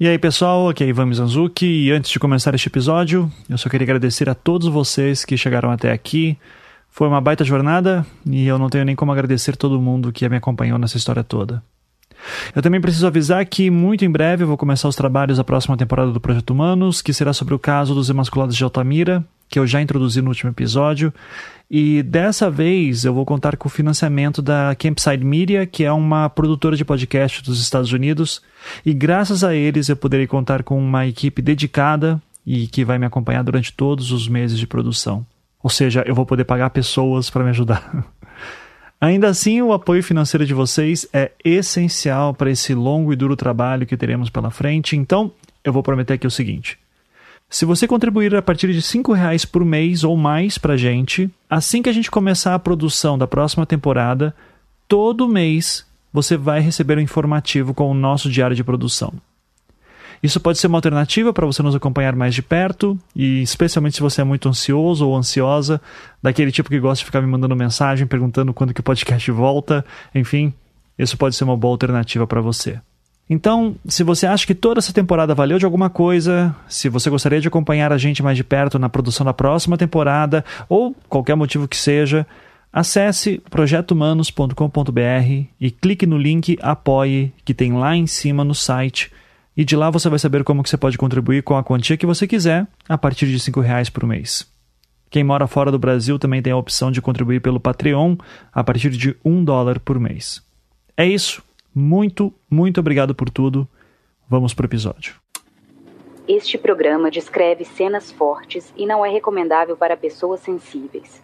E aí pessoal, aqui é Ivan Mizanzuki e antes de começar este episódio, eu só queria agradecer a todos vocês que chegaram até aqui. Foi uma baita jornada e eu não tenho nem como agradecer todo mundo que me acompanhou nessa história toda. Eu também preciso avisar que muito em breve eu vou começar os trabalhos da próxima temporada do Projeto Humanos, que será sobre o caso dos emasculados de Altamira, que eu já introduzi no último episódio. E dessa vez eu vou contar com o financiamento da Campside Media, que é uma produtora de podcast dos Estados Unidos. E graças a eles eu poderei contar com uma equipe dedicada e que vai me acompanhar durante todos os meses de produção. Ou seja, eu vou poder pagar pessoas para me ajudar. Ainda assim, o apoio financeiro de vocês é essencial para esse longo e duro trabalho que teremos pela frente. Então, eu vou prometer aqui o seguinte. Se você contribuir a partir de R$ reais por mês ou mais para gente, assim que a gente começar a produção da próxima temporada, todo mês você vai receber um informativo com o nosso diário de produção. Isso pode ser uma alternativa para você nos acompanhar mais de perto, e especialmente se você é muito ansioso ou ansiosa, daquele tipo que gosta de ficar me mandando mensagem perguntando quando que o podcast volta, enfim, isso pode ser uma boa alternativa para você. Então, se você acha que toda essa temporada valeu de alguma coisa, se você gostaria de acompanhar a gente mais de perto na produção da próxima temporada, ou qualquer motivo que seja, acesse projetohumanos.com.br e clique no link Apoie que tem lá em cima no site. E de lá você vai saber como que você pode contribuir com a quantia que você quiser, a partir de R$ reais por mês. Quem mora fora do Brasil também tem a opção de contribuir pelo Patreon a partir de um dólar por mês. É isso. Muito, muito obrigado por tudo. Vamos para o episódio. Este programa descreve cenas fortes e não é recomendável para pessoas sensíveis.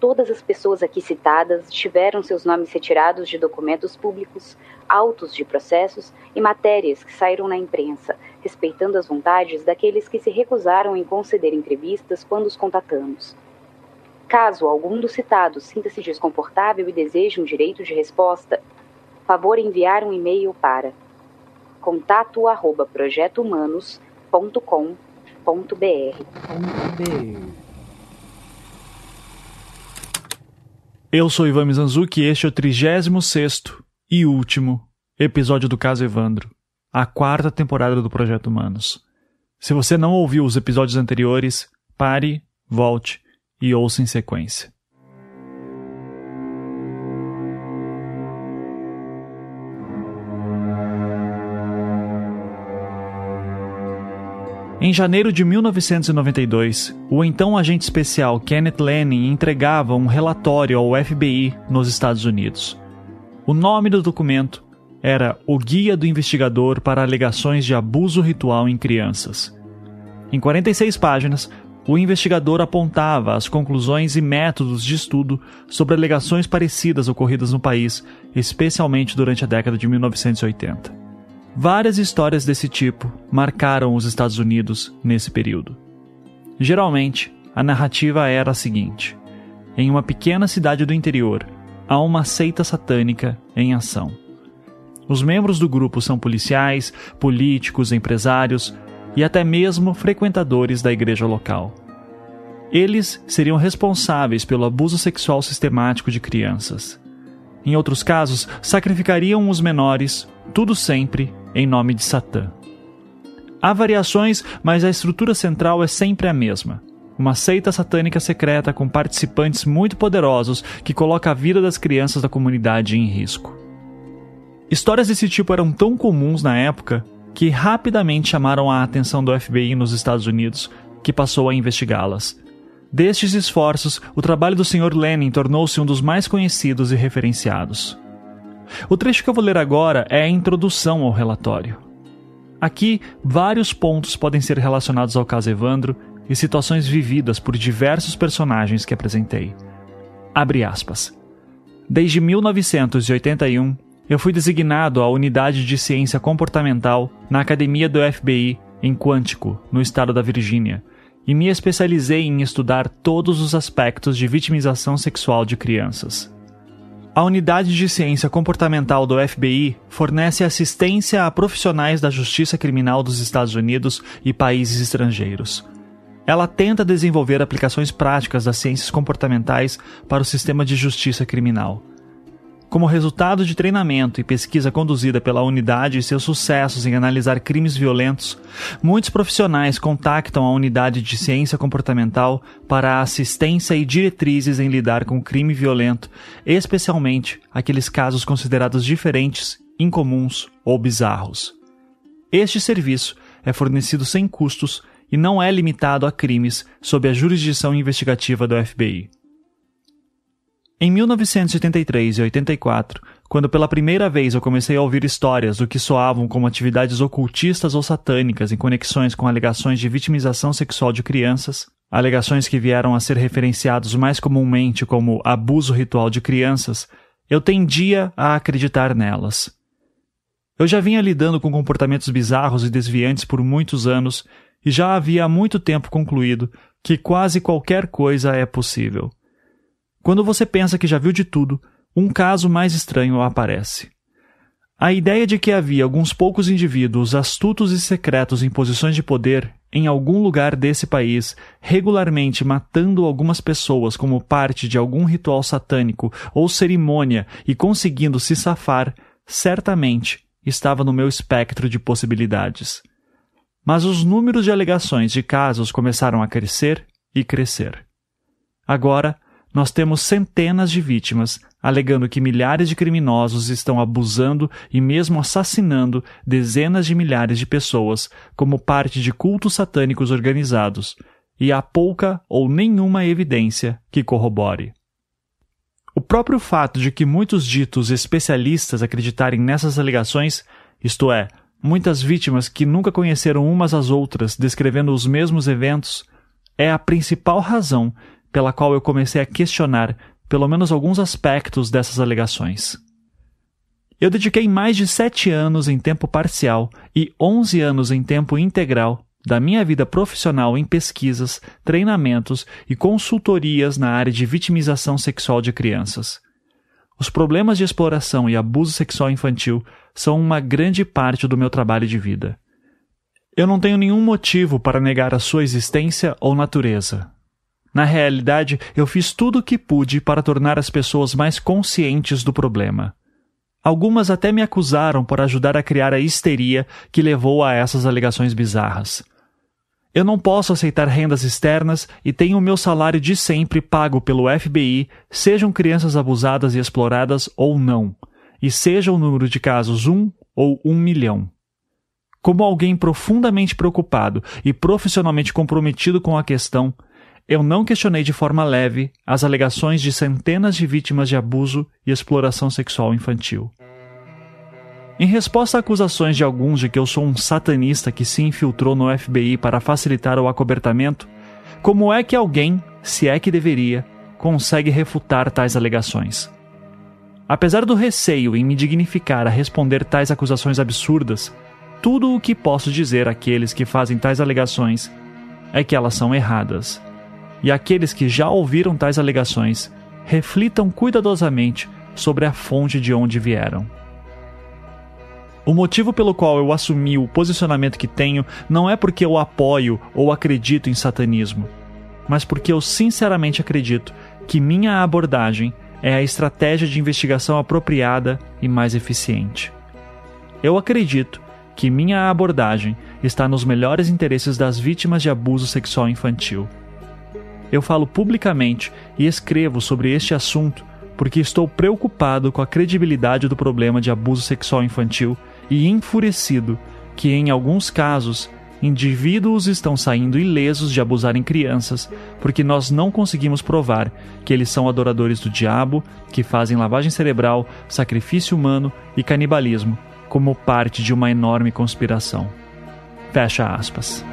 Todas as pessoas aqui citadas tiveram seus nomes retirados de documentos públicos, autos de processos e matérias que saíram na imprensa, respeitando as vontades daqueles que se recusaram em conceder entrevistas quando os contatamos. Caso algum dos citados sinta-se desconfortável e deseje um direito de resposta, favor enviar um e-mail para contato@projetohumanos.com.br. Eu sou Ivan Mizanzuki e este é o 36 e último episódio do caso Evandro, a quarta temporada do Projeto Humanos. Se você não ouviu os episódios anteriores, pare, volte e ouça em sequência. Em janeiro de 1992, o então agente especial Kenneth Lanning entregava um relatório ao FBI nos Estados Unidos. O nome do documento era O Guia do Investigador para Alegações de Abuso Ritual em Crianças. Em 46 páginas, o investigador apontava as conclusões e métodos de estudo sobre alegações parecidas ocorridas no país, especialmente durante a década de 1980. Várias histórias desse tipo marcaram os Estados Unidos nesse período. Geralmente, a narrativa era a seguinte: em uma pequena cidade do interior, há uma seita satânica em ação. Os membros do grupo são policiais, políticos, empresários e até mesmo frequentadores da igreja local. Eles seriam responsáveis pelo abuso sexual sistemático de crianças. Em outros casos, sacrificariam os menores, tudo sempre em nome de Satã. Há variações, mas a estrutura central é sempre a mesma. Uma seita satânica secreta com participantes muito poderosos que coloca a vida das crianças da comunidade em risco. Histórias desse tipo eram tão comuns na época que rapidamente chamaram a atenção do FBI nos Estados Unidos, que passou a investigá-las. Destes esforços, o trabalho do Sr. Lenin tornou-se um dos mais conhecidos e referenciados. O trecho que eu vou ler agora é a introdução ao relatório. Aqui, vários pontos podem ser relacionados ao caso Evandro e situações vividas por diversos personagens que apresentei. Abre aspas. Desde 1981, eu fui designado à Unidade de Ciência Comportamental na Academia do FBI em Quântico, no estado da Virgínia, e me especializei em estudar todos os aspectos de vitimização sexual de crianças. A Unidade de Ciência Comportamental do FBI fornece assistência a profissionais da Justiça Criminal dos Estados Unidos e países estrangeiros. Ela tenta desenvolver aplicações práticas das ciências comportamentais para o sistema de justiça criminal. Como resultado de treinamento e pesquisa conduzida pela unidade e seus sucessos em analisar crimes violentos, muitos profissionais contactam a unidade de ciência comportamental para assistência e diretrizes em lidar com crime violento, especialmente aqueles casos considerados diferentes, incomuns ou bizarros. Este serviço é fornecido sem custos e não é limitado a crimes sob a jurisdição investigativa do FBI. Em 1983 e 84, quando pela primeira vez eu comecei a ouvir histórias do que soavam como atividades ocultistas ou satânicas em conexões com alegações de vitimização sexual de crianças, alegações que vieram a ser referenciados mais comumente como abuso ritual de crianças, eu tendia a acreditar nelas. Eu já vinha lidando com comportamentos bizarros e desviantes por muitos anos e já havia há muito tempo concluído que quase qualquer coisa é possível. Quando você pensa que já viu de tudo, um caso mais estranho aparece. A ideia de que havia alguns poucos indivíduos astutos e secretos em posições de poder em algum lugar desse país, regularmente matando algumas pessoas como parte de algum ritual satânico ou cerimônia e conseguindo se safar, certamente estava no meu espectro de possibilidades. Mas os números de alegações de casos começaram a crescer e crescer. Agora, nós temos centenas de vítimas alegando que milhares de criminosos estão abusando e mesmo assassinando dezenas de milhares de pessoas como parte de cultos satânicos organizados, e há pouca ou nenhuma evidência que corrobore. O próprio fato de que muitos ditos especialistas acreditarem nessas alegações, isto é, muitas vítimas que nunca conheceram umas às outras descrevendo os mesmos eventos, é a principal razão pela qual eu comecei a questionar pelo menos alguns aspectos dessas alegações. Eu dediquei mais de sete anos em tempo parcial e onze anos em tempo integral da minha vida profissional em pesquisas, treinamentos e consultorias na área de vitimização sexual de crianças. Os problemas de exploração e abuso sexual infantil são uma grande parte do meu trabalho de vida. Eu não tenho nenhum motivo para negar a sua existência ou natureza. Na realidade, eu fiz tudo o que pude para tornar as pessoas mais conscientes do problema. Algumas até me acusaram por ajudar a criar a histeria que levou a essas alegações bizarras. Eu não posso aceitar rendas externas e tenho o meu salário de sempre pago pelo FBI, sejam crianças abusadas e exploradas ou não, e seja o número de casos um ou um milhão. Como alguém profundamente preocupado e profissionalmente comprometido com a questão, eu não questionei de forma leve as alegações de centenas de vítimas de abuso e exploração sexual infantil. Em resposta a acusações de alguns de que eu sou um satanista que se infiltrou no FBI para facilitar o acobertamento, como é que alguém, se é que deveria, consegue refutar tais alegações? Apesar do receio em me dignificar a responder tais acusações absurdas, tudo o que posso dizer àqueles que fazem tais alegações é que elas são erradas e aqueles que já ouviram tais alegações reflitam cuidadosamente sobre a fonte de onde vieram. O motivo pelo qual eu assumi o posicionamento que tenho não é porque eu apoio ou acredito em satanismo, mas porque eu sinceramente acredito que minha abordagem é a estratégia de investigação apropriada e mais eficiente. Eu acredito que minha abordagem está nos melhores interesses das vítimas de abuso sexual infantil eu falo publicamente e escrevo sobre este assunto porque estou preocupado com a credibilidade do problema de abuso sexual infantil e enfurecido que, em alguns casos, indivíduos estão saindo ilesos de abusarem crianças porque nós não conseguimos provar que eles são adoradores do diabo, que fazem lavagem cerebral, sacrifício humano e canibalismo como parte de uma enorme conspiração. Fecha aspas.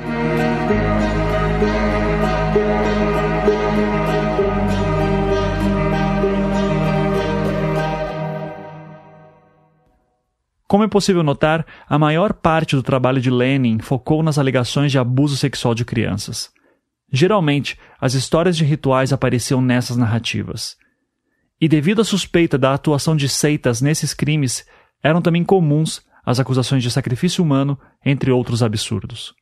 Como é possível notar, a maior parte do trabalho de Lenin focou nas alegações de abuso sexual de crianças. Geralmente, as histórias de rituais apareciam nessas narrativas. E devido à suspeita da atuação de seitas nesses crimes, eram também comuns as acusações de sacrifício humano, entre outros absurdos.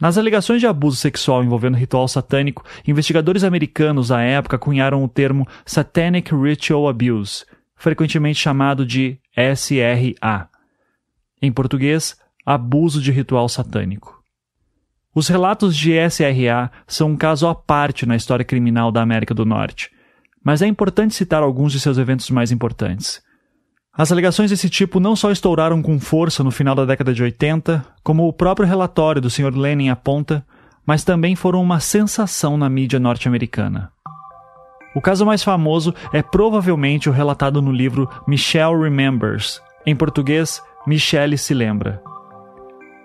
Nas alegações de abuso sexual envolvendo ritual satânico, investigadores americanos à época cunharam o termo Satanic Ritual Abuse, frequentemente chamado de SRA. Em português, abuso de ritual satânico. Os relatos de SRA são um caso à parte na história criminal da América do Norte, mas é importante citar alguns de seus eventos mais importantes. As alegações desse tipo não só estouraram com força no final da década de 80, como o próprio relatório do Sr. Lenin aponta, mas também foram uma sensação na mídia norte-americana. O caso mais famoso é provavelmente o relatado no livro Michelle Remembers, em português, Michelle se lembra.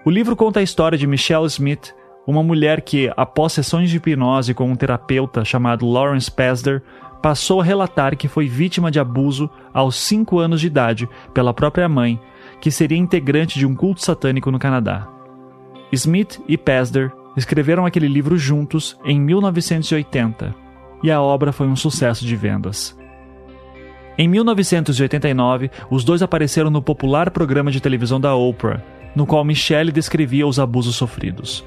O livro conta a história de Michelle Smith, uma mulher que, após sessões de hipnose com um terapeuta chamado Lawrence Pasder, passou a relatar que foi vítima de abuso aos 5 anos de idade pela própria mãe, que seria integrante de um culto satânico no Canadá. Smith e Pasder escreveram aquele livro juntos em 1980 e a obra foi um sucesso de vendas. Em 1989, os dois apareceram no popular programa de televisão da Oprah, no qual Michelle descrevia os abusos sofridos.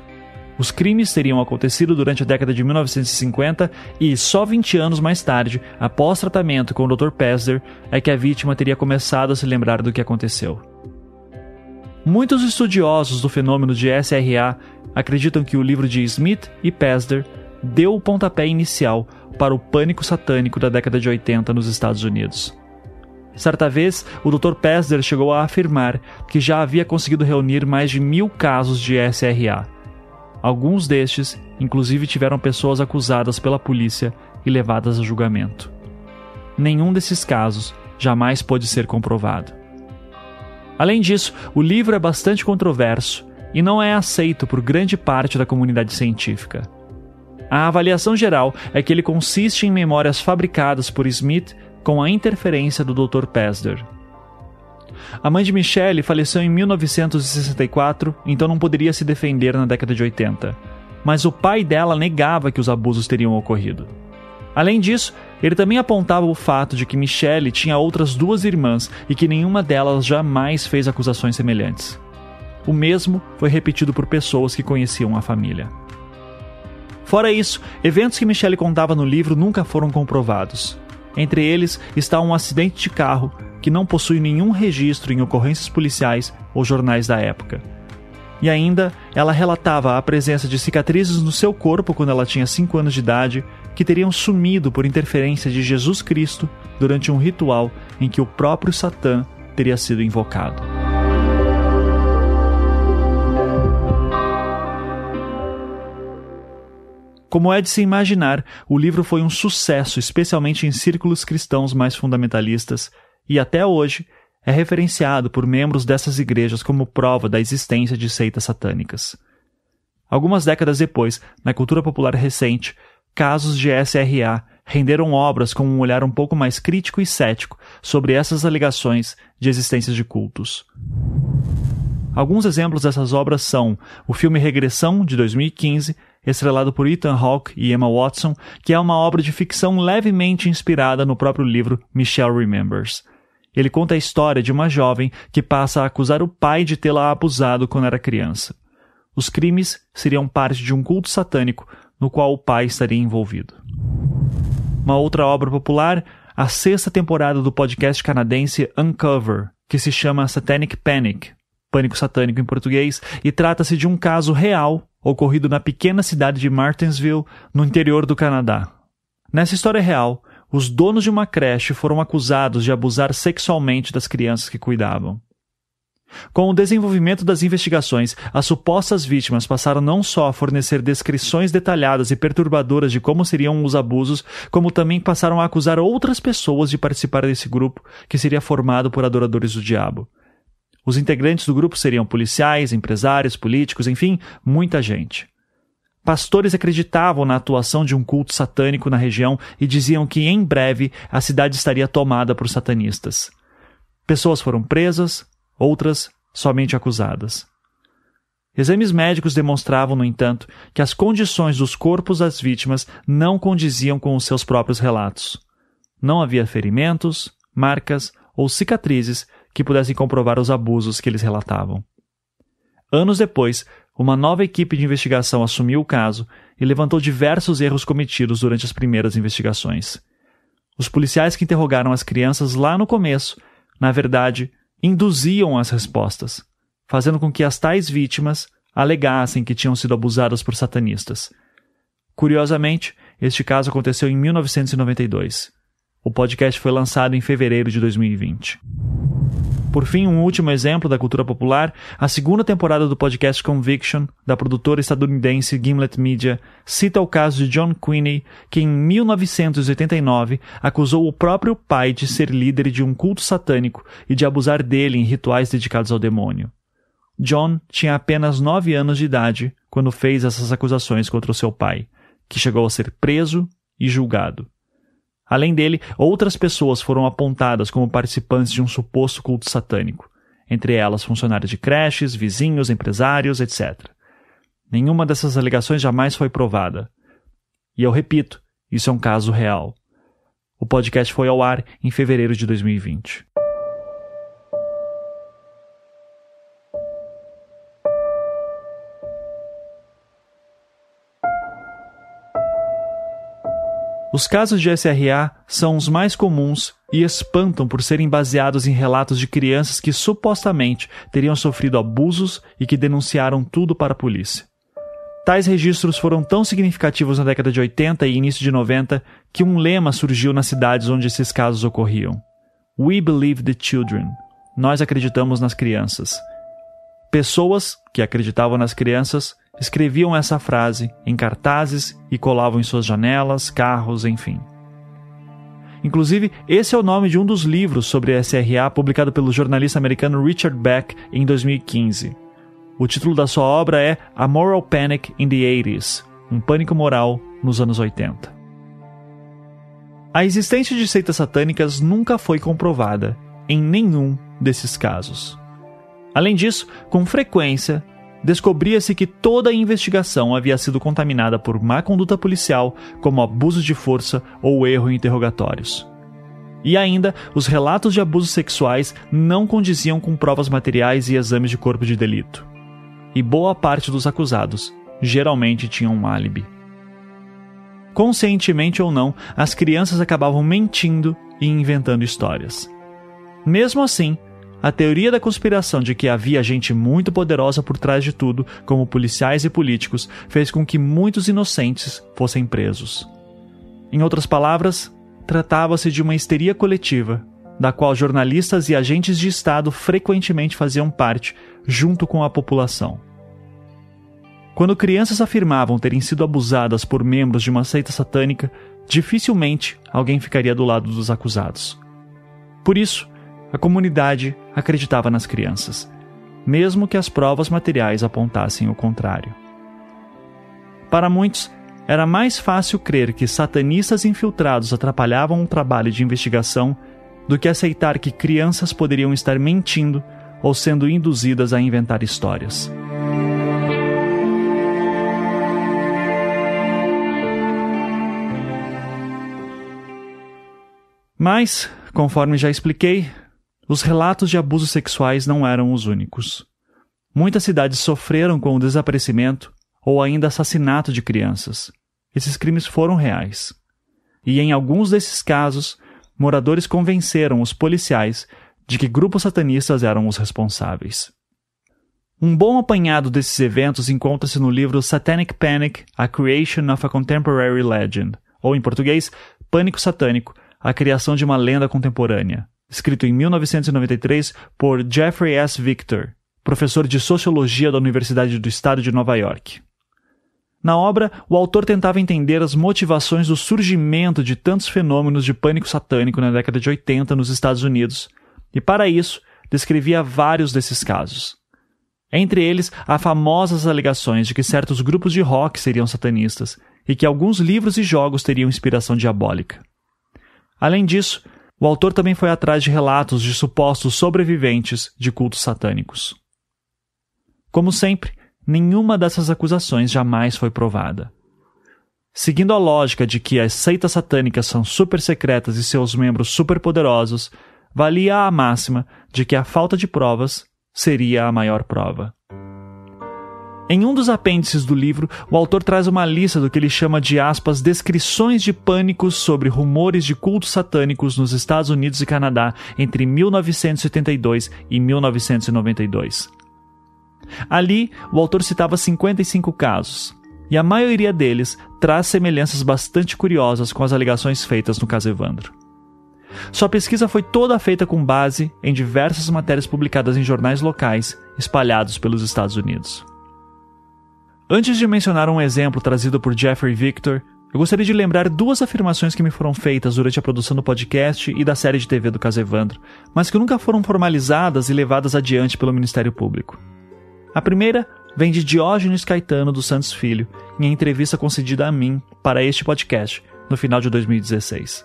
Os crimes teriam acontecido durante a década de 1950 e, só 20 anos mais tarde, após tratamento com o Dr. Pesder, é que a vítima teria começado a se lembrar do que aconteceu. Muitos estudiosos do fenômeno de SRA acreditam que o livro de Smith e Pesder deu o pontapé inicial para o pânico satânico da década de 80 nos Estados Unidos. Certa vez, o Dr. Pesder chegou a afirmar que já havia conseguido reunir mais de mil casos de SRA. Alguns destes, inclusive, tiveram pessoas acusadas pela polícia e levadas a julgamento. Nenhum desses casos jamais pôde ser comprovado. Além disso, o livro é bastante controverso e não é aceito por grande parte da comunidade científica. A avaliação geral é que ele consiste em memórias fabricadas por Smith com a interferência do Dr. Pesder. A mãe de Michelle faleceu em 1964, então não poderia se defender na década de 80. Mas o pai dela negava que os abusos teriam ocorrido. Além disso, ele também apontava o fato de que Michelle tinha outras duas irmãs e que nenhuma delas jamais fez acusações semelhantes. O mesmo foi repetido por pessoas que conheciam a família. Fora isso, eventos que Michelle contava no livro nunca foram comprovados. Entre eles está um acidente de carro que não possui nenhum registro em ocorrências policiais ou jornais da época. E ainda, ela relatava a presença de cicatrizes no seu corpo quando ela tinha 5 anos de idade, que teriam sumido por interferência de Jesus Cristo durante um ritual em que o próprio Satã teria sido invocado. Como é de se imaginar, o livro foi um sucesso, especialmente em círculos cristãos mais fundamentalistas, e até hoje é referenciado por membros dessas igrejas como prova da existência de seitas satânicas. Algumas décadas depois, na cultura popular recente, casos de SRA renderam obras com um olhar um pouco mais crítico e cético sobre essas alegações de existência de cultos. Alguns exemplos dessas obras são o filme Regressão, de 2015, estrelado por Ethan Hawke e Emma Watson, que é uma obra de ficção levemente inspirada no próprio livro Michelle Remembers. Ele conta a história de uma jovem que passa a acusar o pai de tê-la abusado quando era criança. Os crimes seriam parte de um culto satânico no qual o pai estaria envolvido. Uma outra obra popular, a sexta temporada do podcast canadense Uncover, que se chama Satanic Panic, Pânico Satânico em português, e trata-se de um caso real ocorrido na pequena cidade de Martinsville, no interior do Canadá. Nessa história real, os donos de uma creche foram acusados de abusar sexualmente das crianças que cuidavam. Com o desenvolvimento das investigações, as supostas vítimas passaram não só a fornecer descrições detalhadas e perturbadoras de como seriam os abusos, como também passaram a acusar outras pessoas de participar desse grupo, que seria formado por adoradores do diabo. Os integrantes do grupo seriam policiais, empresários, políticos, enfim, muita gente. Pastores acreditavam na atuação de um culto satânico na região e diziam que em breve a cidade estaria tomada por satanistas. Pessoas foram presas, outras somente acusadas. Exames médicos demonstravam, no entanto, que as condições dos corpos das vítimas não condiziam com os seus próprios relatos. Não havia ferimentos, marcas ou cicatrizes que pudessem comprovar os abusos que eles relatavam. Anos depois, uma nova equipe de investigação assumiu o caso e levantou diversos erros cometidos durante as primeiras investigações. Os policiais que interrogaram as crianças lá no começo, na verdade, induziam as respostas, fazendo com que as tais vítimas alegassem que tinham sido abusadas por satanistas. Curiosamente, este caso aconteceu em 1992. O podcast foi lançado em fevereiro de 2020. Por fim, um último exemplo da cultura popular, a segunda temporada do podcast Conviction, da produtora estadunidense Gimlet Media, cita o caso de John Queenie, que em 1989 acusou o próprio pai de ser líder de um culto satânico e de abusar dele em rituais dedicados ao demônio. John tinha apenas nove anos de idade quando fez essas acusações contra o seu pai, que chegou a ser preso e julgado. Além dele, outras pessoas foram apontadas como participantes de um suposto culto satânico, entre elas funcionários de creches, vizinhos, empresários, etc. Nenhuma dessas alegações jamais foi provada. E eu repito, isso é um caso real. O podcast foi ao ar em fevereiro de 2020. Os casos de SRA são os mais comuns e espantam por serem baseados em relatos de crianças que supostamente teriam sofrido abusos e que denunciaram tudo para a polícia. Tais registros foram tão significativos na década de 80 e início de 90 que um lema surgiu nas cidades onde esses casos ocorriam: We believe the children. Nós acreditamos nas crianças. Pessoas que acreditavam nas crianças escreviam essa frase em cartazes e colavam em suas janelas, carros, enfim. Inclusive, esse é o nome de um dos livros sobre SRA publicado pelo jornalista americano Richard Beck em 2015. O título da sua obra é A Moral Panic in the 80s Um Pânico Moral nos anos 80. A existência de seitas satânicas nunca foi comprovada em nenhum desses casos. Além disso, com frequência, descobria-se que toda a investigação havia sido contaminada por má conduta policial, como abuso de força ou erro em interrogatórios. E ainda, os relatos de abusos sexuais não condiziam com provas materiais e exames de corpo de delito. E boa parte dos acusados geralmente tinham um álibi. Conscientemente ou não, as crianças acabavam mentindo e inventando histórias. Mesmo assim, a teoria da conspiração de que havia gente muito poderosa por trás de tudo, como policiais e políticos, fez com que muitos inocentes fossem presos. Em outras palavras, tratava-se de uma histeria coletiva, da qual jornalistas e agentes de Estado frequentemente faziam parte, junto com a população. Quando crianças afirmavam terem sido abusadas por membros de uma seita satânica, dificilmente alguém ficaria do lado dos acusados. Por isso, a comunidade acreditava nas crianças, mesmo que as provas materiais apontassem o contrário. Para muitos, era mais fácil crer que satanistas infiltrados atrapalhavam o trabalho de investigação do que aceitar que crianças poderiam estar mentindo ou sendo induzidas a inventar histórias. Mas, conforme já expliquei, os relatos de abusos sexuais não eram os únicos. Muitas cidades sofreram com o desaparecimento ou ainda assassinato de crianças. Esses crimes foram reais. E em alguns desses casos, moradores convenceram os policiais de que grupos satanistas eram os responsáveis. Um bom apanhado desses eventos encontra-se no livro Satanic Panic: A Creation of a Contemporary Legend, ou em português, Pânico Satânico: A Criação de uma Lenda Contemporânea, escrito em 1993 por Jeffrey S. Victor, professor de sociologia da Universidade do Estado de Nova York. Na obra, o autor tentava entender as motivações do surgimento de tantos fenômenos de pânico satânico na década de 80 nos Estados Unidos, e para isso, descrevia vários desses casos. Entre eles, há famosas alegações de que certos grupos de rock seriam satanistas e que alguns livros e jogos teriam inspiração diabólica. Além disso, o autor também foi atrás de relatos de supostos sobreviventes de cultos satânicos. Como sempre, nenhuma dessas acusações jamais foi provada. Seguindo a lógica de que as seitas satânicas são super secretas e seus membros super poderosos, valia a máxima de que a falta de provas seria a maior prova. Em um dos apêndices do livro, o autor traz uma lista do que ele chama de aspas descrições de pânicos sobre rumores de cultos satânicos nos Estados Unidos e Canadá entre 1972 e 1992. Ali, o autor citava 55 casos, e a maioria deles traz semelhanças bastante curiosas com as alegações feitas no caso Evandro. Sua pesquisa foi toda feita com base em diversas matérias publicadas em jornais locais espalhados pelos Estados Unidos. Antes de mencionar um exemplo trazido por Jeffrey Victor, eu gostaria de lembrar duas afirmações que me foram feitas durante a produção do podcast e da série de TV do caso Evandro, mas que nunca foram formalizadas e levadas adiante pelo Ministério Público. A primeira vem de Diógenes Caetano dos Santos Filho, em entrevista concedida a mim para este podcast, no final de 2016.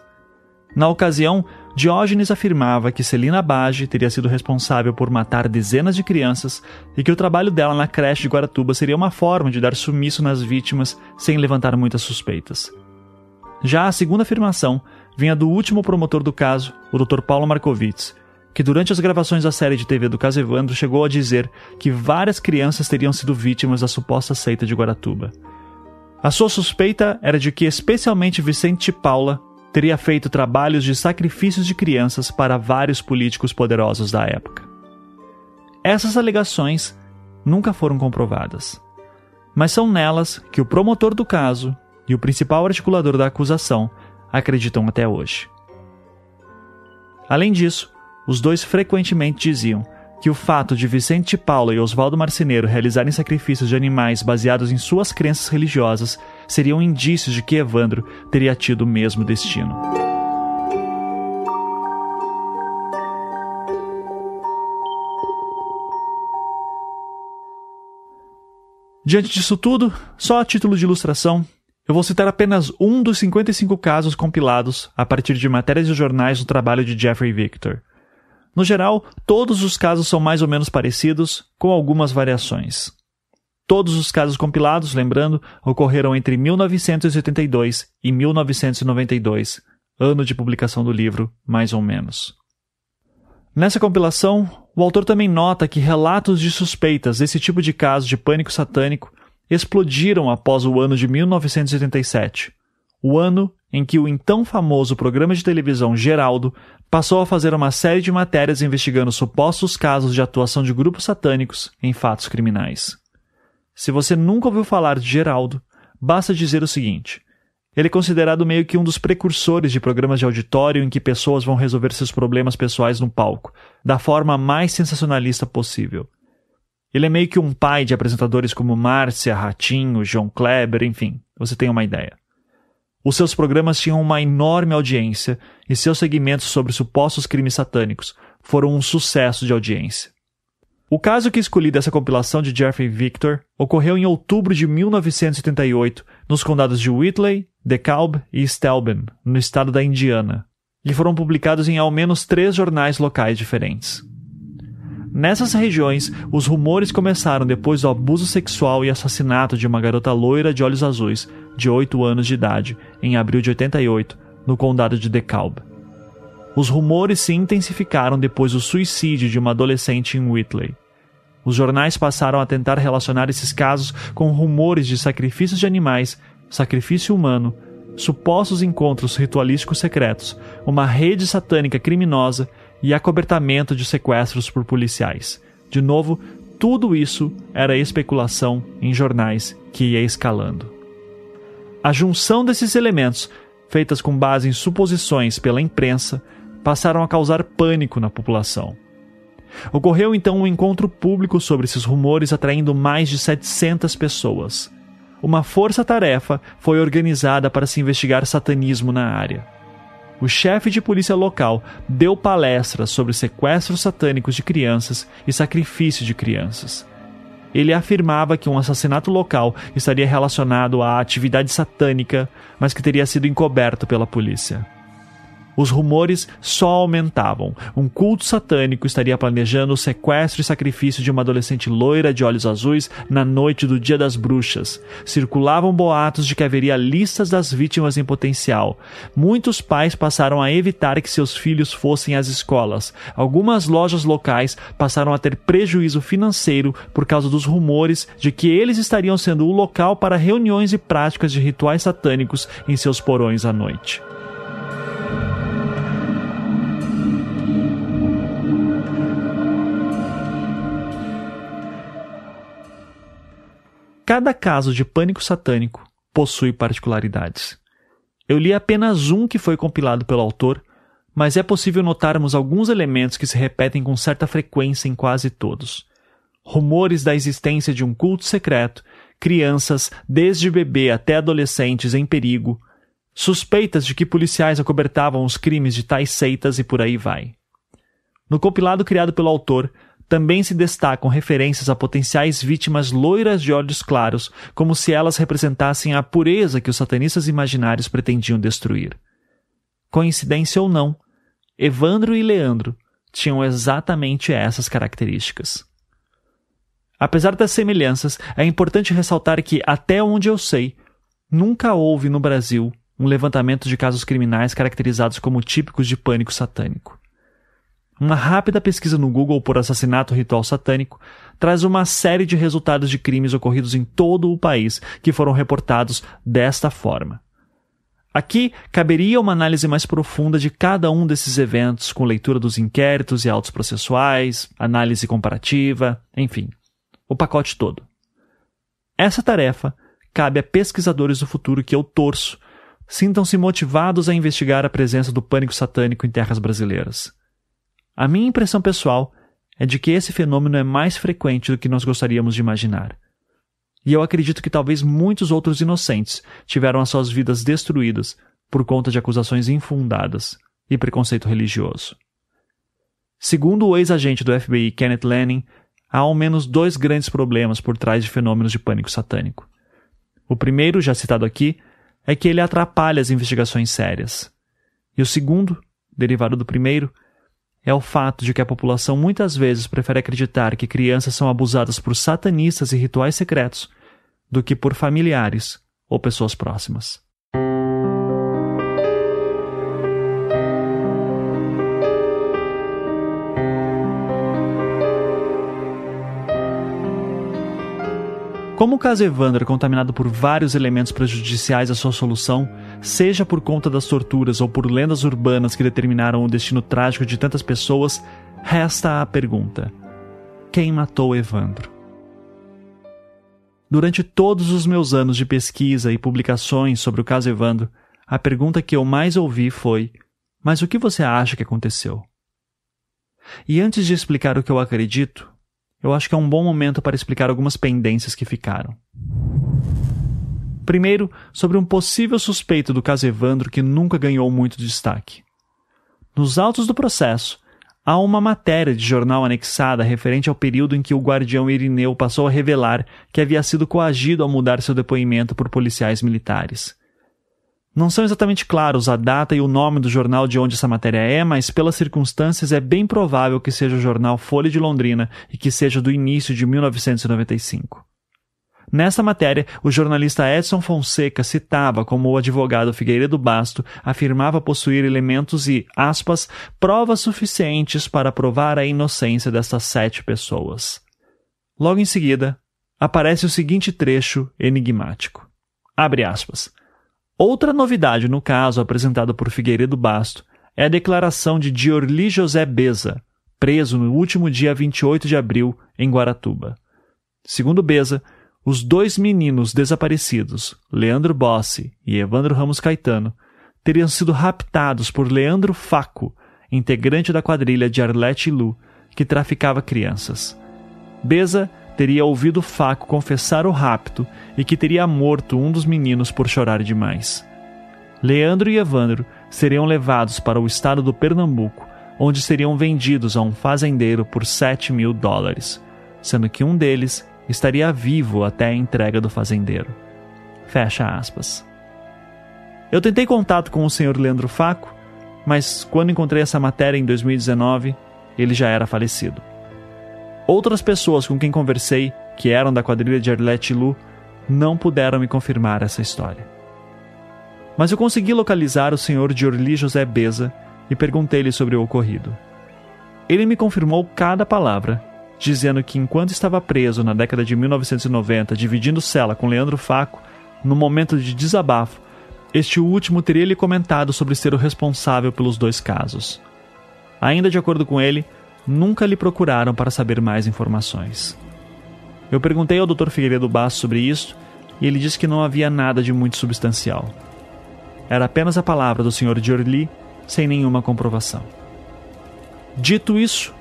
Na ocasião, Diógenes afirmava que Celina Bage teria sido responsável por matar dezenas de crianças e que o trabalho dela na creche de Guaratuba seria uma forma de dar sumiço nas vítimas sem levantar muitas suspeitas. Já a segunda afirmação vinha do último promotor do caso, o Dr. Paulo Markovitz, que durante as gravações da série de TV do caso Evandro chegou a dizer que várias crianças teriam sido vítimas da suposta seita de Guaratuba. A sua suspeita era de que especialmente Vicente Paula teria feito trabalhos de sacrifícios de crianças para vários políticos poderosos da época. Essas alegações nunca foram comprovadas, mas são nelas que o promotor do caso e o principal articulador da acusação acreditam até hoje. Além disso, os dois frequentemente diziam que o fato de Vicente Paula e Oswaldo Marceneiro realizarem sacrifícios de animais baseados em suas crenças religiosas seriam indícios de que Evandro teria tido o mesmo destino. Diante disso tudo, só a título de ilustração, eu vou citar apenas um dos 55 casos compilados a partir de matérias de jornais no trabalho de Jeffrey Victor. No geral, todos os casos são mais ou menos parecidos, com algumas variações. Todos os casos compilados, lembrando, ocorreram entre 1982 e 1992, ano de publicação do livro, mais ou menos. Nessa compilação, o autor também nota que relatos de suspeitas desse tipo de caso de pânico satânico explodiram após o ano de 1987, o ano em que o então famoso programa de televisão Geraldo passou a fazer uma série de matérias investigando supostos casos de atuação de grupos satânicos em fatos criminais. Se você nunca ouviu falar de Geraldo, basta dizer o seguinte: ele é considerado meio que um dos precursores de programas de auditório em que pessoas vão resolver seus problemas pessoais no palco, da forma mais sensacionalista possível. Ele é meio que um pai de apresentadores como Márcia, Ratinho, João Kleber, enfim, você tem uma ideia. Os seus programas tinham uma enorme audiência e seus segmentos sobre supostos crimes satânicos foram um sucesso de audiência. O caso que escolhi dessa compilação de Jeffrey Victor ocorreu em outubro de 1978 nos condados de Whitley, DeKalb e Stelben, no estado da Indiana, e foram publicados em ao menos três jornais locais diferentes. Nessas regiões, os rumores começaram depois do abuso sexual e assassinato de uma garota loira de olhos azuis de 8 anos de idade, em abril de 88, no condado de DeKalb. Os rumores se intensificaram depois do suicídio de uma adolescente em Whitley. Os jornais passaram a tentar relacionar esses casos com rumores de sacrifícios de animais, sacrifício humano, supostos encontros ritualísticos secretos, uma rede satânica criminosa e acobertamento de sequestros por policiais. De novo, tudo isso era especulação em jornais que ia escalando. A junção desses elementos, feitas com base em suposições pela imprensa, passaram a causar pânico na população. Ocorreu então um encontro público sobre esses rumores, atraindo mais de 700 pessoas. Uma força-tarefa foi organizada para se investigar satanismo na área. O chefe de polícia local deu palestras sobre sequestros satânicos de crianças e sacrifício de crianças ele afirmava que um assassinato local estaria relacionado à atividade satânica, mas que teria sido encoberto pela polícia. Os rumores só aumentavam. Um culto satânico estaria planejando o sequestro e sacrifício de uma adolescente loira de olhos azuis na noite do Dia das Bruxas. Circulavam boatos de que haveria listas das vítimas em potencial. Muitos pais passaram a evitar que seus filhos fossem às escolas. Algumas lojas locais passaram a ter prejuízo financeiro por causa dos rumores de que eles estariam sendo o local para reuniões e práticas de rituais satânicos em seus porões à noite. Cada caso de pânico satânico possui particularidades. Eu li apenas um que foi compilado pelo autor, mas é possível notarmos alguns elementos que se repetem com certa frequência em quase todos. Rumores da existência de um culto secreto, crianças, desde bebê até adolescentes, em perigo, suspeitas de que policiais acobertavam os crimes de tais seitas e por aí vai. No compilado criado pelo autor, também se destacam referências a potenciais vítimas loiras de olhos claros, como se elas representassem a pureza que os satanistas imaginários pretendiam destruir. Coincidência ou não, Evandro e Leandro tinham exatamente essas características. Apesar das semelhanças, é importante ressaltar que, até onde eu sei, nunca houve no Brasil um levantamento de casos criminais caracterizados como típicos de pânico satânico. Uma rápida pesquisa no Google por assassinato ritual satânico traz uma série de resultados de crimes ocorridos em todo o país que foram reportados desta forma. Aqui caberia uma análise mais profunda de cada um desses eventos, com leitura dos inquéritos e autos processuais, análise comparativa, enfim, o pacote todo. Essa tarefa cabe a pesquisadores do futuro que eu torço sintam-se motivados a investigar a presença do pânico satânico em terras brasileiras. A minha impressão pessoal é de que esse fenômeno é mais frequente do que nós gostaríamos de imaginar. E eu acredito que talvez muitos outros inocentes tiveram as suas vidas destruídas por conta de acusações infundadas e preconceito religioso. Segundo o ex-agente do FBI Kenneth Lanning, há ao menos dois grandes problemas por trás de fenômenos de pânico satânico. O primeiro, já citado aqui, é que ele atrapalha as investigações sérias. E o segundo, derivado do primeiro, é o fato de que a população muitas vezes prefere acreditar que crianças são abusadas por satanistas e rituais secretos do que por familiares ou pessoas próximas. Como o caso Evandro é contaminado por vários elementos prejudiciais à sua solução, seja por conta das torturas ou por lendas urbanas que determinaram o destino trágico de tantas pessoas, resta a pergunta: quem matou Evandro? Durante todos os meus anos de pesquisa e publicações sobre o caso Evandro, a pergunta que eu mais ouvi foi: Mas o que você acha que aconteceu? E antes de explicar o que eu acredito, eu acho que é um bom momento para explicar algumas pendências que ficaram. Primeiro, sobre um possível suspeito do caso Evandro que nunca ganhou muito destaque. Nos autos do processo, há uma matéria de jornal anexada referente ao período em que o guardião Irineu passou a revelar que havia sido coagido a mudar seu depoimento por policiais militares. Não são exatamente claros a data e o nome do jornal de onde essa matéria é, mas pelas circunstâncias é bem provável que seja o jornal Folha de Londrina e que seja do início de 1995. Nessa matéria, o jornalista Edson Fonseca citava como o advogado Figueiredo Basto afirmava possuir elementos e, aspas, provas suficientes para provar a inocência destas sete pessoas. Logo em seguida, aparece o seguinte trecho enigmático. Abre aspas. Outra novidade no caso apresentado por Figueiredo Basto é a declaração de Diorli José Beza, preso no último dia 28 de abril em Guaratuba. Segundo Beza, os dois meninos desaparecidos, Leandro Bossi e Evandro Ramos Caetano, teriam sido raptados por Leandro Faco, integrante da quadrilha de Arlete Lu, que traficava crianças. Beza teria ouvido Faco confessar o rapto e que teria morto um dos meninos por chorar demais. Leandro e Evandro seriam levados para o estado do Pernambuco, onde seriam vendidos a um fazendeiro por 7 mil dólares, sendo que um deles estaria vivo até a entrega do fazendeiro. Fecha aspas. Eu tentei contato com o senhor Leandro Faco, mas quando encontrei essa matéria em 2019, ele já era falecido. Outras pessoas com quem conversei, que eram da quadrilha de Arlette Lu, não puderam me confirmar essa história. Mas eu consegui localizar o senhor Diorli José Beza e perguntei-lhe sobre o ocorrido. Ele me confirmou cada palavra, dizendo que enquanto estava preso na década de 1990, dividindo cela com Leandro Faco, no momento de desabafo, este último teria lhe comentado sobre ser o responsável pelos dois casos. Ainda de acordo com ele, nunca lhe procuraram para saber mais informações. Eu perguntei ao Dr. Figueiredo Basso sobre isso e ele disse que não havia nada de muito substancial. Era apenas a palavra do Sr. Diorli, sem nenhuma comprovação. Dito isso,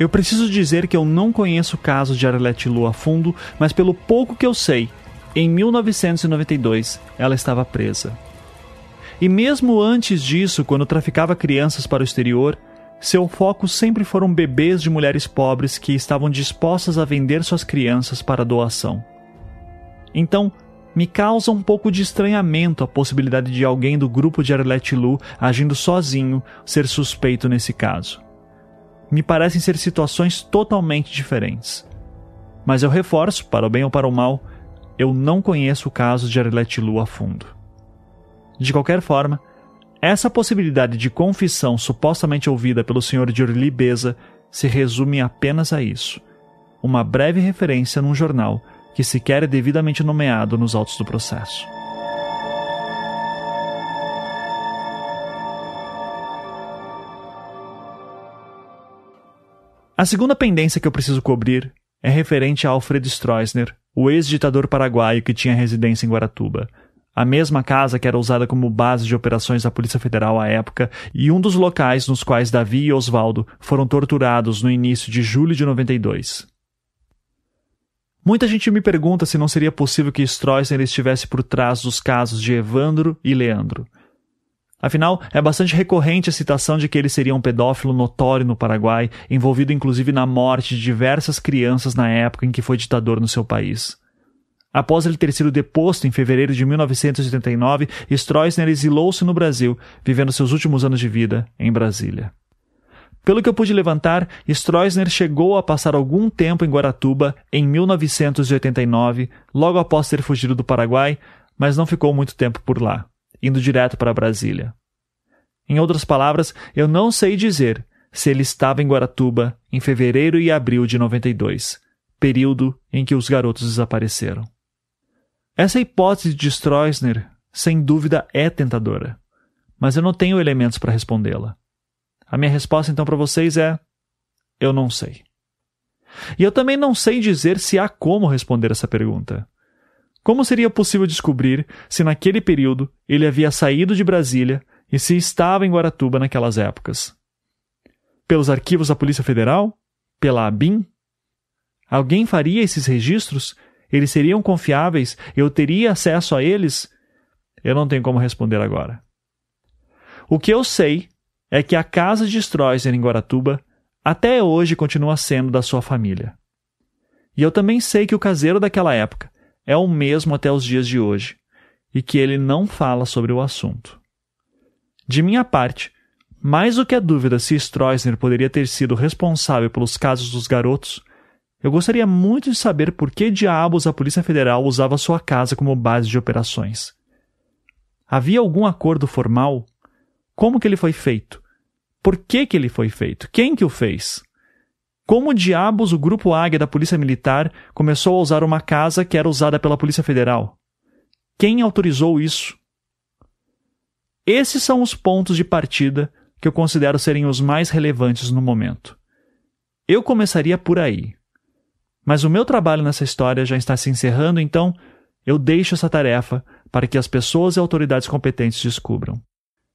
eu preciso dizer que eu não conheço o caso de Arlette Lu a fundo, mas pelo pouco que eu sei, em 1992 ela estava presa. E mesmo antes disso, quando traficava crianças para o exterior, seu foco sempre foram bebês de mulheres pobres que estavam dispostas a vender suas crianças para doação. Então, me causa um pouco de estranhamento a possibilidade de alguém do grupo de Arlette Lu agindo sozinho ser suspeito nesse caso. Me parecem ser situações totalmente diferentes. Mas eu reforço, para o bem ou para o mal, eu não conheço o caso de Arlette Lu a fundo. De qualquer forma, essa possibilidade de confissão supostamente ouvida pelo Sr. Diorli Beza se resume apenas a isso: uma breve referência num jornal que sequer é devidamente nomeado nos autos do processo. A segunda pendência que eu preciso cobrir é referente a Alfredo Stroessner, o ex-ditador paraguaio que tinha residência em Guaratuba a mesma casa que era usada como base de operações da Polícia Federal à época e um dos locais nos quais Davi e Oswaldo foram torturados no início de julho de 92. Muita gente me pergunta se não seria possível que Stroessner estivesse por trás dos casos de Evandro e Leandro. Afinal, é bastante recorrente a citação de que ele seria um pedófilo notório no Paraguai, envolvido inclusive na morte de diversas crianças na época em que foi ditador no seu país. Após ele ter sido deposto em fevereiro de 1989, Stroessner exilou-se no Brasil, vivendo seus últimos anos de vida em Brasília. Pelo que eu pude levantar, Stroessner chegou a passar algum tempo em Guaratuba em 1989, logo após ter fugido do Paraguai, mas não ficou muito tempo por lá, indo direto para Brasília. Em outras palavras, eu não sei dizer se ele estava em Guaratuba em fevereiro e abril de 92, período em que os garotos desapareceram. Essa hipótese de Stroessner, sem dúvida, é tentadora, mas eu não tenho elementos para respondê-la. A minha resposta então para vocês é: eu não sei. E eu também não sei dizer se há como responder essa pergunta. Como seria possível descobrir se naquele período ele havia saído de Brasília e se estava em Guaratuba naquelas épocas? Pelos arquivos da Polícia Federal? Pela ABIN? Alguém faria esses registros eles seriam confiáveis? Eu teria acesso a eles? Eu não tenho como responder agora. O que eu sei é que a casa de Stroessner em Guaratuba até hoje continua sendo da sua família. E eu também sei que o caseiro daquela época é o mesmo até os dias de hoje e que ele não fala sobre o assunto. De minha parte, mais do que a dúvida se Stroessner poderia ter sido responsável pelos casos dos garotos, eu gostaria muito de saber por que diabos a Polícia Federal usava sua casa como base de operações. Havia algum acordo formal? Como que ele foi feito? Por que que ele foi feito? Quem que o fez? Como diabos o Grupo Águia da Polícia Militar começou a usar uma casa que era usada pela Polícia Federal? Quem autorizou isso? Esses são os pontos de partida que eu considero serem os mais relevantes no momento. Eu começaria por aí. Mas o meu trabalho nessa história já está se encerrando, então eu deixo essa tarefa para que as pessoas e autoridades competentes descubram.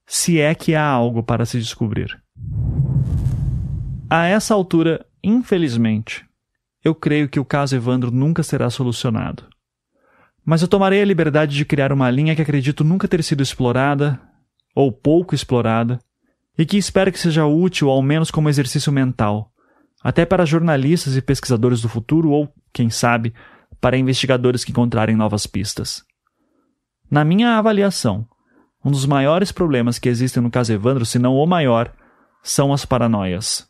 Se é que há algo para se descobrir. A essa altura, infelizmente, eu creio que o caso Evandro nunca será solucionado. Mas eu tomarei a liberdade de criar uma linha que acredito nunca ter sido explorada, ou pouco explorada, e que espero que seja útil ao menos como exercício mental, até para jornalistas e pesquisadores do futuro ou, quem sabe, para investigadores que encontrarem novas pistas. Na minha avaliação, um dos maiores problemas que existem no caso Evandro, se não o maior, são as paranoias.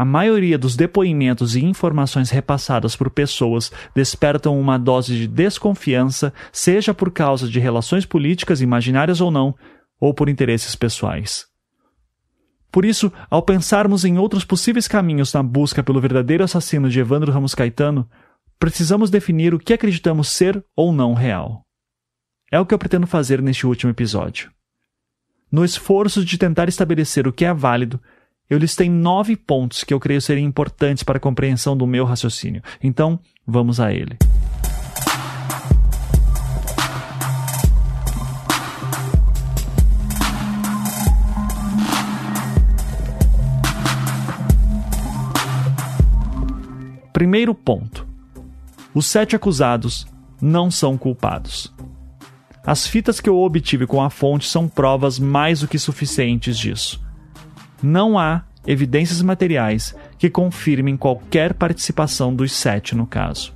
A maioria dos depoimentos e informações repassadas por pessoas despertam uma dose de desconfiança, seja por causa de relações políticas imaginárias ou não, ou por interesses pessoais. Por isso, ao pensarmos em outros possíveis caminhos na busca pelo verdadeiro assassino de Evandro Ramos Caetano, precisamos definir o que acreditamos ser ou não real. É o que eu pretendo fazer neste último episódio. No esforço de tentar estabelecer o que é válido, eu listei nove pontos que eu creio serem importantes para a compreensão do meu raciocínio. Então, vamos a ele. Primeiro ponto: os sete acusados não são culpados. As fitas que eu obtive com a fonte são provas mais do que suficientes disso. Não há evidências materiais que confirmem qualquer participação dos sete no caso.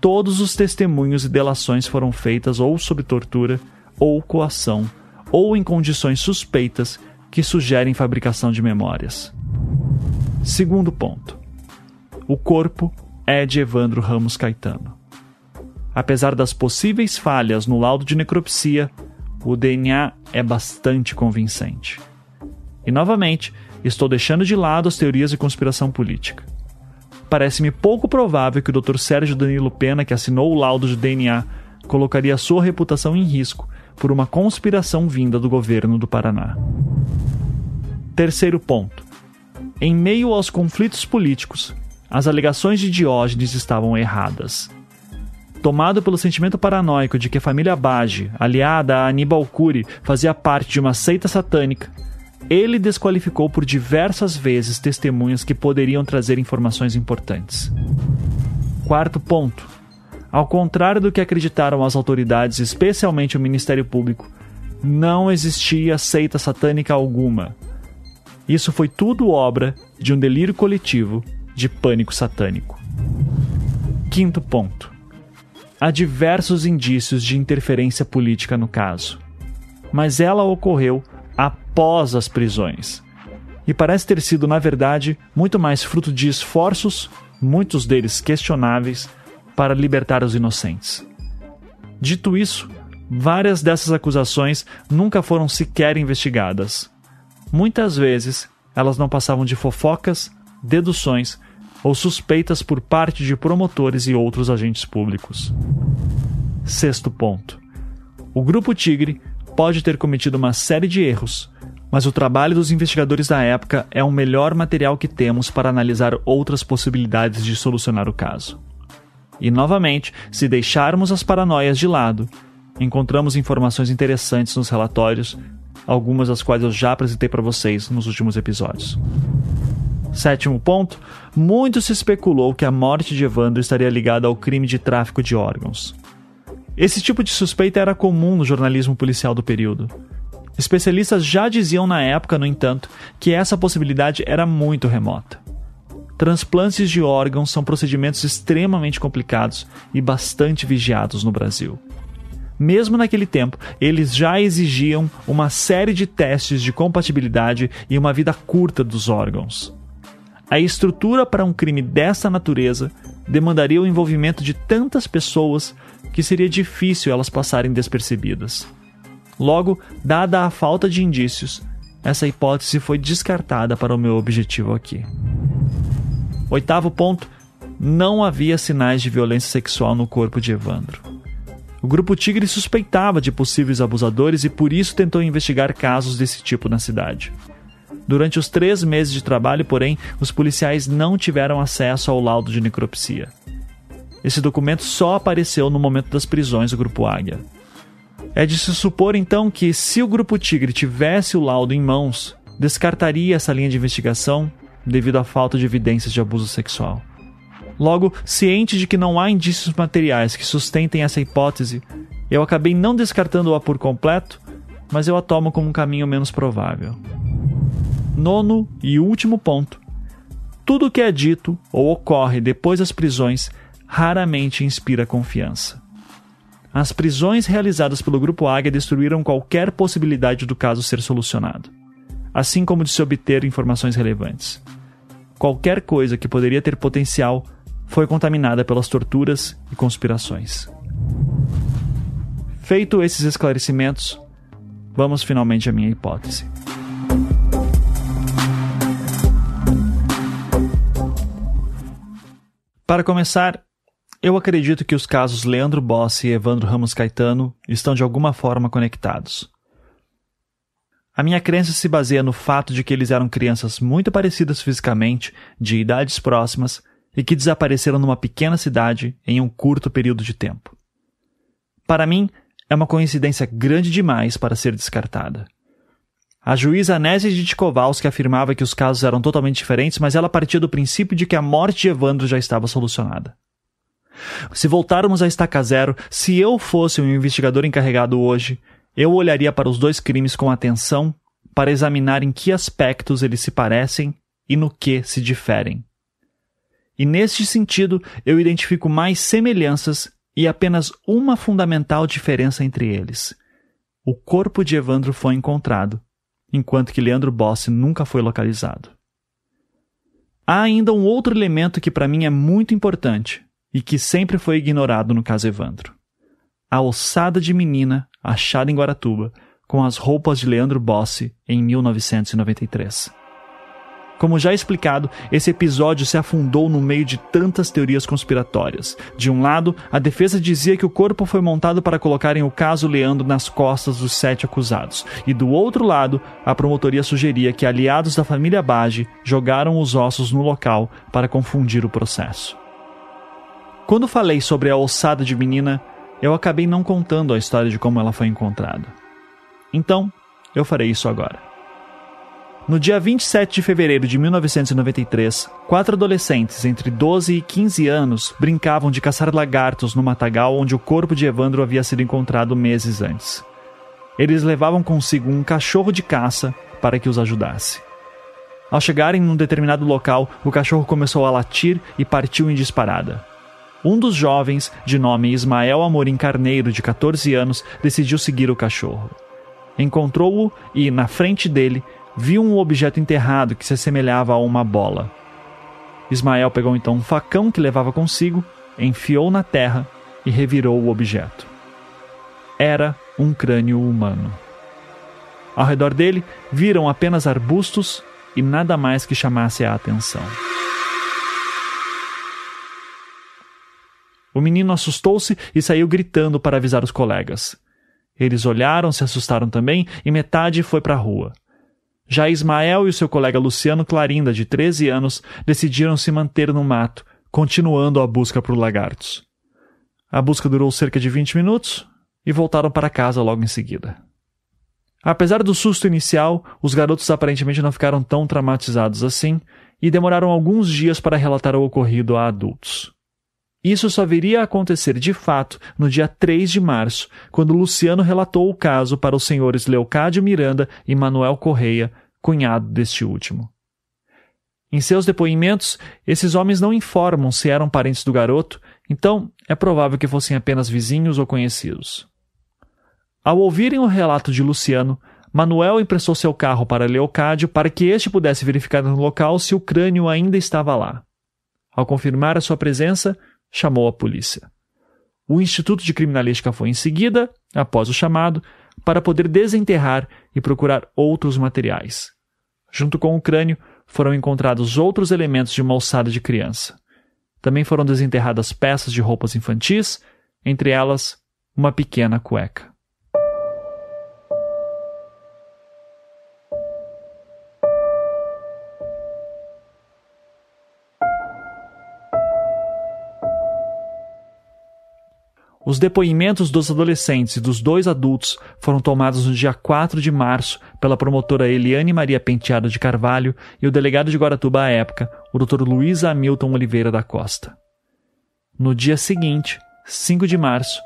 Todos os testemunhos e delações foram feitas ou sob tortura, ou coação, ou em condições suspeitas que sugerem fabricação de memórias. Segundo ponto: o corpo é de Evandro Ramos Caetano. Apesar das possíveis falhas no laudo de necropsia, o DNA é bastante convincente. E novamente, estou deixando de lado as teorias de conspiração política. Parece-me pouco provável que o Dr. Sérgio Danilo Pena, que assinou o laudo de DNA, colocaria sua reputação em risco por uma conspiração vinda do governo do Paraná. Terceiro ponto. Em meio aos conflitos políticos, as alegações de Diógenes estavam erradas. Tomado pelo sentimento paranoico de que a família Bage, aliada a Aníbal Cury, fazia parte de uma seita satânica, ele desqualificou por diversas vezes testemunhas que poderiam trazer informações importantes. Quarto ponto. Ao contrário do que acreditaram as autoridades, especialmente o Ministério Público, não existia seita satânica alguma. Isso foi tudo obra de um delírio coletivo de pânico satânico. Quinto ponto há diversos indícios de interferência política no caso. Mas ela ocorreu após as prisões. E parece ter sido, na verdade, muito mais fruto de esforços, muitos deles questionáveis, para libertar os inocentes. Dito isso, várias dessas acusações nunca foram sequer investigadas. Muitas vezes, elas não passavam de fofocas, deduções ou suspeitas por parte de promotores e outros agentes públicos. Sexto ponto. O Grupo Tigre pode ter cometido uma série de erros, mas o trabalho dos investigadores da época é o melhor material que temos para analisar outras possibilidades de solucionar o caso. E novamente, se deixarmos as paranoias de lado, encontramos informações interessantes nos relatórios, algumas das quais eu já apresentei para vocês nos últimos episódios. Sétimo ponto: muito se especulou que a morte de Evandro estaria ligada ao crime de tráfico de órgãos. Esse tipo de suspeita era comum no jornalismo policial do período. Especialistas já diziam na época, no entanto, que essa possibilidade era muito remota. Transplantes de órgãos são procedimentos extremamente complicados e bastante vigiados no Brasil. Mesmo naquele tempo, eles já exigiam uma série de testes de compatibilidade e uma vida curta dos órgãos. A estrutura para um crime dessa natureza demandaria o envolvimento de tantas pessoas que seria difícil elas passarem despercebidas. Logo, dada a falta de indícios, essa hipótese foi descartada para o meu objetivo aqui. Oitavo ponto: não havia sinais de violência sexual no corpo de Evandro. O grupo Tigre suspeitava de possíveis abusadores e por isso tentou investigar casos desse tipo na cidade. Durante os três meses de trabalho, porém, os policiais não tiveram acesso ao laudo de necropsia. Esse documento só apareceu no momento das prisões do Grupo Águia. É de se supor então que, se o Grupo Tigre tivesse o laudo em mãos, descartaria essa linha de investigação devido à falta de evidências de abuso sexual. Logo, ciente de que não há indícios materiais que sustentem essa hipótese, eu acabei não descartando-a por completo, mas eu a tomo como um caminho menos provável. Nono e último ponto. Tudo o que é dito ou ocorre depois das prisões raramente inspira confiança. as prisões realizadas pelo Grupo Águia destruíram qualquer possibilidade do caso ser solucionado, assim como de se obter informações relevantes. Qualquer coisa que poderia ter potencial foi contaminada pelas torturas e conspirações. Feito esses esclarecimentos, vamos finalmente à minha hipótese. Para começar, eu acredito que os casos Leandro Bossi e Evandro Ramos Caetano estão de alguma forma conectados. A minha crença se baseia no fato de que eles eram crianças muito parecidas fisicamente, de idades próximas, e que desapareceram numa pequena cidade em um curto período de tempo. Para mim, é uma coincidência grande demais para ser descartada. A juíza Anésia de Tikovalski afirmava que os casos eram totalmente diferentes, mas ela partia do princípio de que a morte de Evandro já estava solucionada. Se voltarmos a estaca zero, se eu fosse um investigador encarregado hoje, eu olharia para os dois crimes com atenção para examinar em que aspectos eles se parecem e no que se diferem. E neste sentido, eu identifico mais semelhanças e apenas uma fundamental diferença entre eles. O corpo de Evandro foi encontrado, enquanto que Leandro Bossi nunca foi localizado. Há ainda um outro elemento que para mim é muito importante, e que sempre foi ignorado no caso Evandro. A ossada de menina achada em Guaratuba com as roupas de Leandro Bossi em 1993. Como já explicado, esse episódio se afundou no meio de tantas teorias conspiratórias. De um lado, a defesa dizia que o corpo foi montado para colocarem o caso Leandro nas costas dos sete acusados, e do outro lado, a promotoria sugeria que aliados da família Bage jogaram os ossos no local para confundir o processo. Quando falei sobre a ossada de menina, eu acabei não contando a história de como ela foi encontrada. Então, eu farei isso agora. No dia 27 de fevereiro de 1993, quatro adolescentes entre 12 e 15 anos brincavam de caçar lagartos no matagal onde o corpo de Evandro havia sido encontrado meses antes. Eles levavam consigo um cachorro de caça para que os ajudasse. Ao chegarem num determinado local, o cachorro começou a latir e partiu em disparada. Um dos jovens, de nome Ismael Amorim Carneiro, de 14 anos, decidiu seguir o cachorro. Encontrou-o e, na frente dele, viu um objeto enterrado que se assemelhava a uma bola. Ismael pegou então um facão que levava consigo, enfiou na terra e revirou o objeto. Era um crânio humano. Ao redor dele viram apenas arbustos e nada mais que chamasse a atenção. O menino assustou-se e saiu gritando para avisar os colegas. Eles olharam, se assustaram também e metade foi para a rua. Já Ismael e o seu colega Luciano Clarinda, de 13 anos, decidiram se manter no mato, continuando a busca por lagartos. A busca durou cerca de 20 minutos e voltaram para casa logo em seguida. Apesar do susto inicial, os garotos aparentemente não ficaram tão traumatizados assim e demoraram alguns dias para relatar o ocorrido a adultos. Isso só viria a acontecer de fato no dia 3 de março, quando Luciano relatou o caso para os senhores Leocádio Miranda e Manuel Correia, cunhado deste último. Em seus depoimentos, esses homens não informam se eram parentes do garoto, então é provável que fossem apenas vizinhos ou conhecidos. Ao ouvirem o relato de Luciano, Manuel emprestou seu carro para Leocádio para que este pudesse verificar no local se o crânio ainda estava lá. Ao confirmar a sua presença, chamou a polícia. O Instituto de Criminalística foi em seguida, após o chamado, para poder desenterrar e procurar outros materiais. Junto com o crânio, foram encontrados outros elementos de uma ossada de criança. Também foram desenterradas peças de roupas infantis, entre elas uma pequena cueca. Os depoimentos dos adolescentes e dos dois adultos foram tomados no dia 4 de março pela promotora Eliane Maria Penteado de Carvalho e o delegado de Guaratuba à época, o Dr. Luiz Hamilton Oliveira da Costa. No dia seguinte, 5 de março,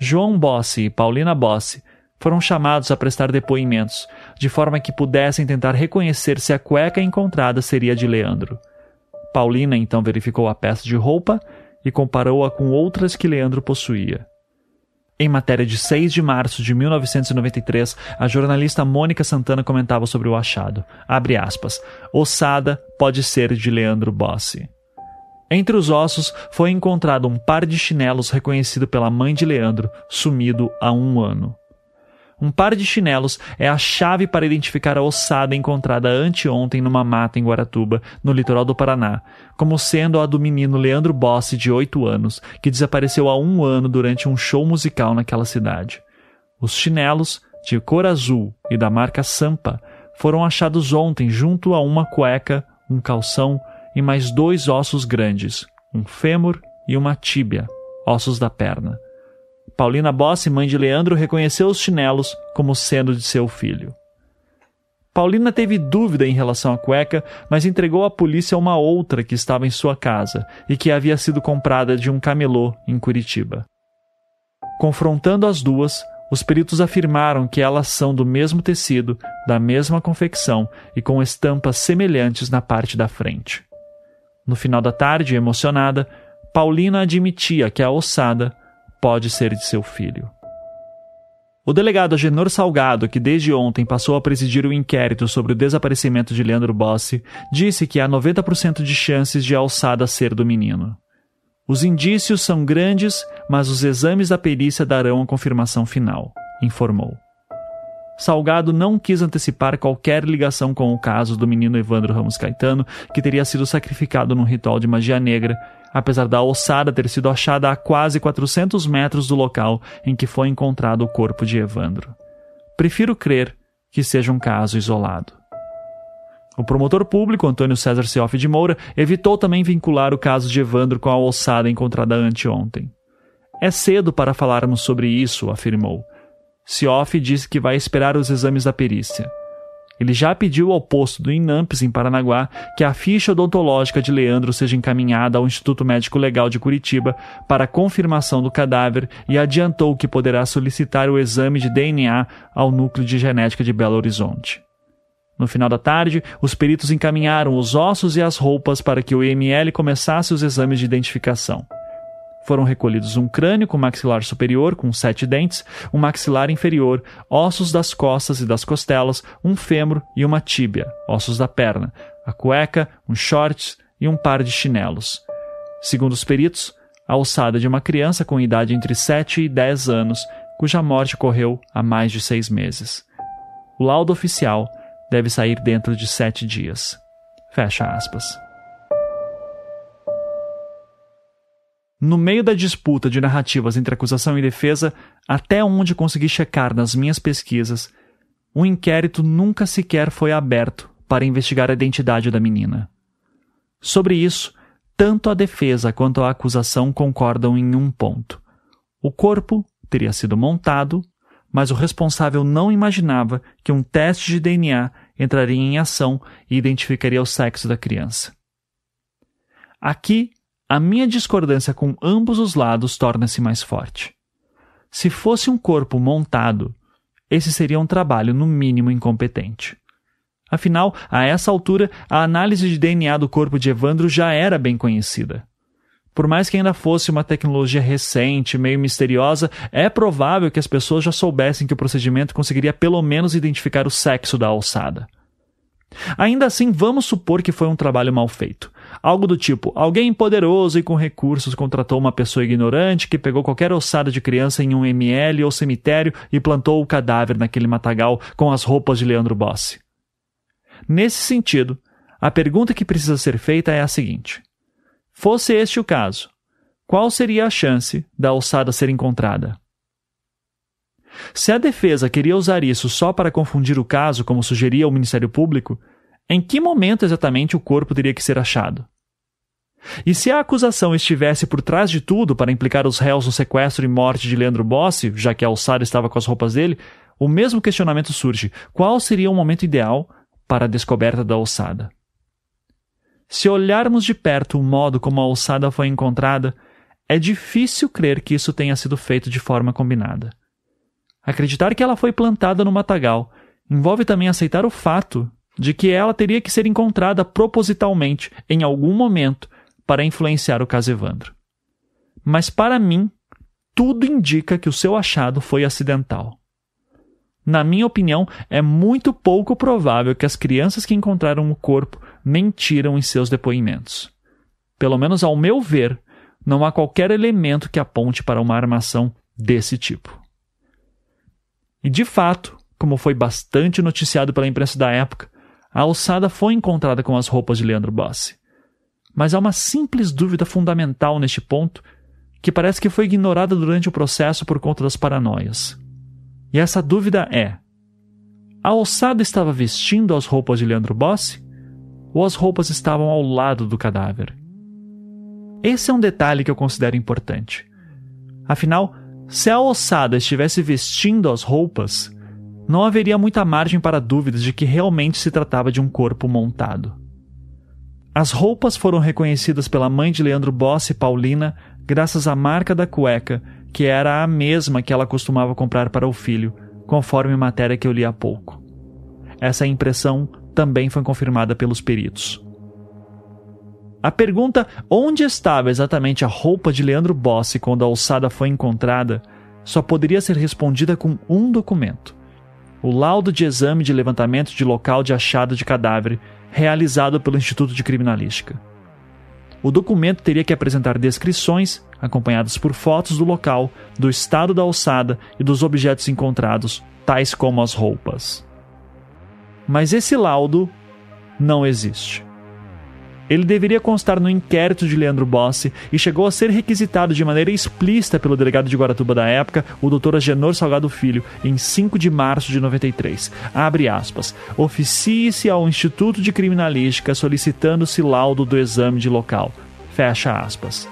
João Bossi e Paulina Bossi foram chamados a prestar depoimentos, de forma que pudessem tentar reconhecer se a cueca encontrada seria de Leandro. Paulina então verificou a peça de roupa e comparou-a com outras que Leandro possuía. Em matéria de 6 de março de 1993, a jornalista Mônica Santana comentava sobre o achado. Abre aspas. Ossada pode ser de Leandro Bossi. Entre os ossos foi encontrado um par de chinelos reconhecido pela mãe de Leandro, sumido há um ano. Um par de chinelos é a chave para identificar a ossada encontrada anteontem numa mata em Guaratuba, no litoral do Paraná, como sendo a do menino Leandro Bossi, de 8 anos, que desapareceu há um ano durante um show musical naquela cidade. Os chinelos, de cor azul e da marca Sampa, foram achados ontem junto a uma cueca, um calção e mais dois ossos grandes, um fêmur e uma tíbia, ossos da perna. Paulina Bossi, mãe de Leandro, reconheceu os chinelos como sendo de seu filho. Paulina teve dúvida em relação à cueca, mas entregou à polícia uma outra que estava em sua casa e que havia sido comprada de um camelô em Curitiba. Confrontando as duas, os peritos afirmaram que elas são do mesmo tecido, da mesma confecção e com estampas semelhantes na parte da frente. No final da tarde, emocionada, Paulina admitia que a ossada pode ser de seu filho. O delegado Agenor Salgado, que desde ontem passou a presidir o inquérito sobre o desaparecimento de Leandro Bossi, disse que há 90% de chances de a alçada ser do menino. Os indícios são grandes, mas os exames da perícia darão a confirmação final, informou. Salgado não quis antecipar qualquer ligação com o caso do menino Evandro Ramos Caetano, que teria sido sacrificado num ritual de magia negra apesar da ossada ter sido achada a quase 400 metros do local em que foi encontrado o corpo de Evandro. Prefiro crer que seja um caso isolado. O promotor público, Antônio César Seoff de Moura, evitou também vincular o caso de Evandro com a ossada encontrada anteontem. É cedo para falarmos sobre isso, afirmou. Seoff disse que vai esperar os exames da perícia. Ele já pediu ao posto do INAMPS, em Paranaguá, que a ficha odontológica de Leandro seja encaminhada ao Instituto Médico Legal de Curitiba para confirmação do cadáver e adiantou que poderá solicitar o exame de DNA ao Núcleo de Genética de Belo Horizonte. No final da tarde, os peritos encaminharam os ossos e as roupas para que o IML começasse os exames de identificação. Foram recolhidos um crânio com maxilar superior, com sete dentes, um maxilar inferior, ossos das costas e das costelas, um fêmur e uma tíbia, ossos da perna, a cueca, um shorts e um par de chinelos. Segundo os peritos, a alçada de uma criança com idade entre 7 e 10 anos, cuja morte ocorreu há mais de seis meses. O laudo oficial deve sair dentro de sete dias. Fecha aspas. No meio da disputa de narrativas entre acusação e defesa, até onde consegui checar nas minhas pesquisas, o um inquérito nunca sequer foi aberto para investigar a identidade da menina. Sobre isso, tanto a defesa quanto a acusação concordam em um ponto. O corpo teria sido montado, mas o responsável não imaginava que um teste de DNA entraria em ação e identificaria o sexo da criança. Aqui a minha discordância com ambos os lados torna-se mais forte. Se fosse um corpo montado, esse seria um trabalho no mínimo incompetente. Afinal, a essa altura, a análise de DNA do corpo de Evandro já era bem conhecida. Por mais que ainda fosse uma tecnologia recente, meio misteriosa, é provável que as pessoas já soubessem que o procedimento conseguiria pelo menos identificar o sexo da alçada. Ainda assim, vamos supor que foi um trabalho mal feito. Algo do tipo: alguém poderoso e com recursos contratou uma pessoa ignorante que pegou qualquer ossada de criança em um ML ou cemitério e plantou o cadáver naquele matagal com as roupas de Leandro Bossi. Nesse sentido, a pergunta que precisa ser feita é a seguinte: fosse este o caso, qual seria a chance da ossada ser encontrada? Se a defesa queria usar isso só para confundir o caso, como sugeria o Ministério Público, em que momento exatamente o corpo teria que ser achado? E se a acusação estivesse por trás de tudo para implicar os réus no sequestro e morte de Leandro Bossi, já que a alçada estava com as roupas dele, o mesmo questionamento surge: qual seria o momento ideal para a descoberta da alçada? Se olharmos de perto o modo como a alçada foi encontrada, é difícil crer que isso tenha sido feito de forma combinada. Acreditar que ela foi plantada no matagal envolve também aceitar o fato de que ela teria que ser encontrada propositalmente em algum momento para influenciar o caso Evandro. Mas para mim, tudo indica que o seu achado foi acidental. Na minha opinião, é muito pouco provável que as crianças que encontraram o corpo mentiram em seus depoimentos. Pelo menos ao meu ver, não há qualquer elemento que aponte para uma armação desse tipo. E de fato, como foi bastante noticiado pela imprensa da época, a alçada foi encontrada com as roupas de Leandro Bossi. Mas há uma simples dúvida fundamental neste ponto que parece que foi ignorada durante o processo por conta das paranoias. E essa dúvida é: a ossada estava vestindo as roupas de Leandro Bossi? Ou as roupas estavam ao lado do cadáver? Esse é um detalhe que eu considero importante. Afinal, se a ossada estivesse vestindo as roupas, não haveria muita margem para dúvidas de que realmente se tratava de um corpo montado. As roupas foram reconhecidas pela mãe de Leandro Bossi, Paulina, graças à marca da cueca que era a mesma que ela costumava comprar para o filho, conforme matéria que eu li há pouco. Essa impressão também foi confirmada pelos peritos. A pergunta onde estava exatamente a roupa de Leandro Bossi quando a alçada foi encontrada só poderia ser respondida com um documento: o laudo de exame de levantamento de local de achado de cadáver realizado pelo Instituto de Criminalística. O documento teria que apresentar descrições, acompanhadas por fotos do local, do estado da alçada e dos objetos encontrados, tais como as roupas. Mas esse laudo não existe. Ele deveria constar no inquérito de Leandro Bossi e chegou a ser requisitado de maneira explícita pelo delegado de Guaratuba da época, o Dr. Agenor Salgado Filho, em 5 de março de 93. Abre aspas. Oficie-se ao Instituto de Criminalística solicitando-se laudo do exame de local. Fecha aspas.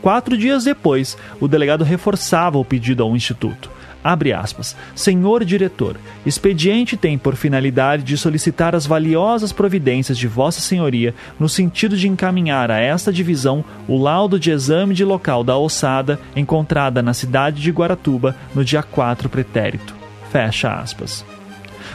Quatro dias depois, o delegado reforçava o pedido ao Instituto. Abre aspas. Senhor diretor, expediente tem por finalidade de solicitar as valiosas providências de Vossa Senhoria no sentido de encaminhar a esta divisão o laudo de exame de local da ossada encontrada na cidade de Guaratuba no dia 4 pretérito. Fecha aspas.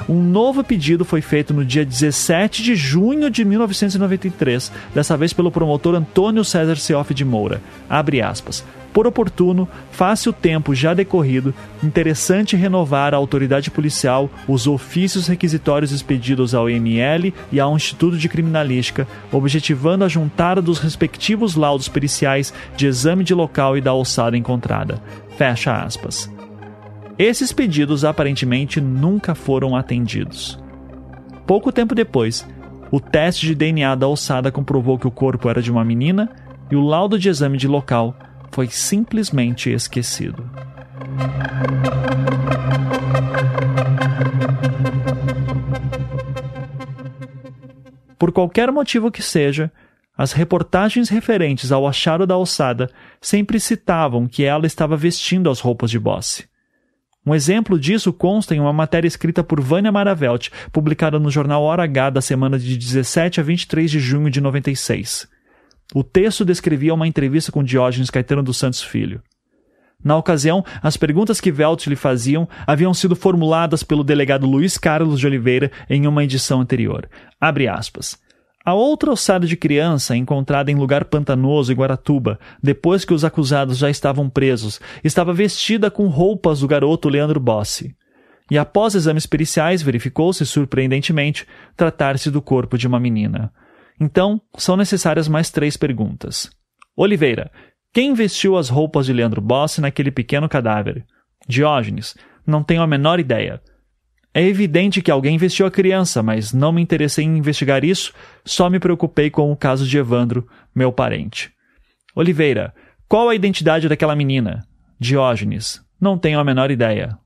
Um novo pedido foi feito no dia 17 de junho de 1993, dessa vez pelo promotor Antônio César Seoff de Moura. Abre aspas por oportuno, face o tempo já decorrido, interessante renovar à autoridade policial os ofícios requisitórios expedidos ao IML e ao Instituto de Criminalística, objetivando a juntada dos respectivos laudos periciais de exame de local e da alçada encontrada. Fecha aspas. Esses pedidos aparentemente nunca foram atendidos. Pouco tempo depois, o teste de DNA da alçada comprovou que o corpo era de uma menina e o laudo de exame de local foi simplesmente esquecido. Por qualquer motivo que seja, as reportagens referentes ao achado da ossada sempre citavam que ela estava vestindo as roupas de Bosse. Um exemplo disso consta em uma matéria escrita por Vânia Maravelt, publicada no jornal Hora H da semana de 17 a 23 de junho de 96. O texto descrevia uma entrevista com Diógenes Caetano dos Santos Filho. Na ocasião, as perguntas que Velt lhe faziam haviam sido formuladas pelo delegado Luiz Carlos de Oliveira em uma edição anterior. Abre aspas. A outra ossada de criança, encontrada em lugar pantanoso em Guaratuba, depois que os acusados já estavam presos, estava vestida com roupas do garoto Leandro Bossi. E após exames periciais, verificou-se, surpreendentemente, tratar-se do corpo de uma menina. Então, são necessárias mais três perguntas. Oliveira, quem vestiu as roupas de Leandro Bossi naquele pequeno cadáver? Diógenes, não tenho a menor ideia. É evidente que alguém vestiu a criança, mas não me interessei em investigar isso, só me preocupei com o caso de Evandro, meu parente. Oliveira, qual a identidade daquela menina? Diógenes, não tenho a menor ideia.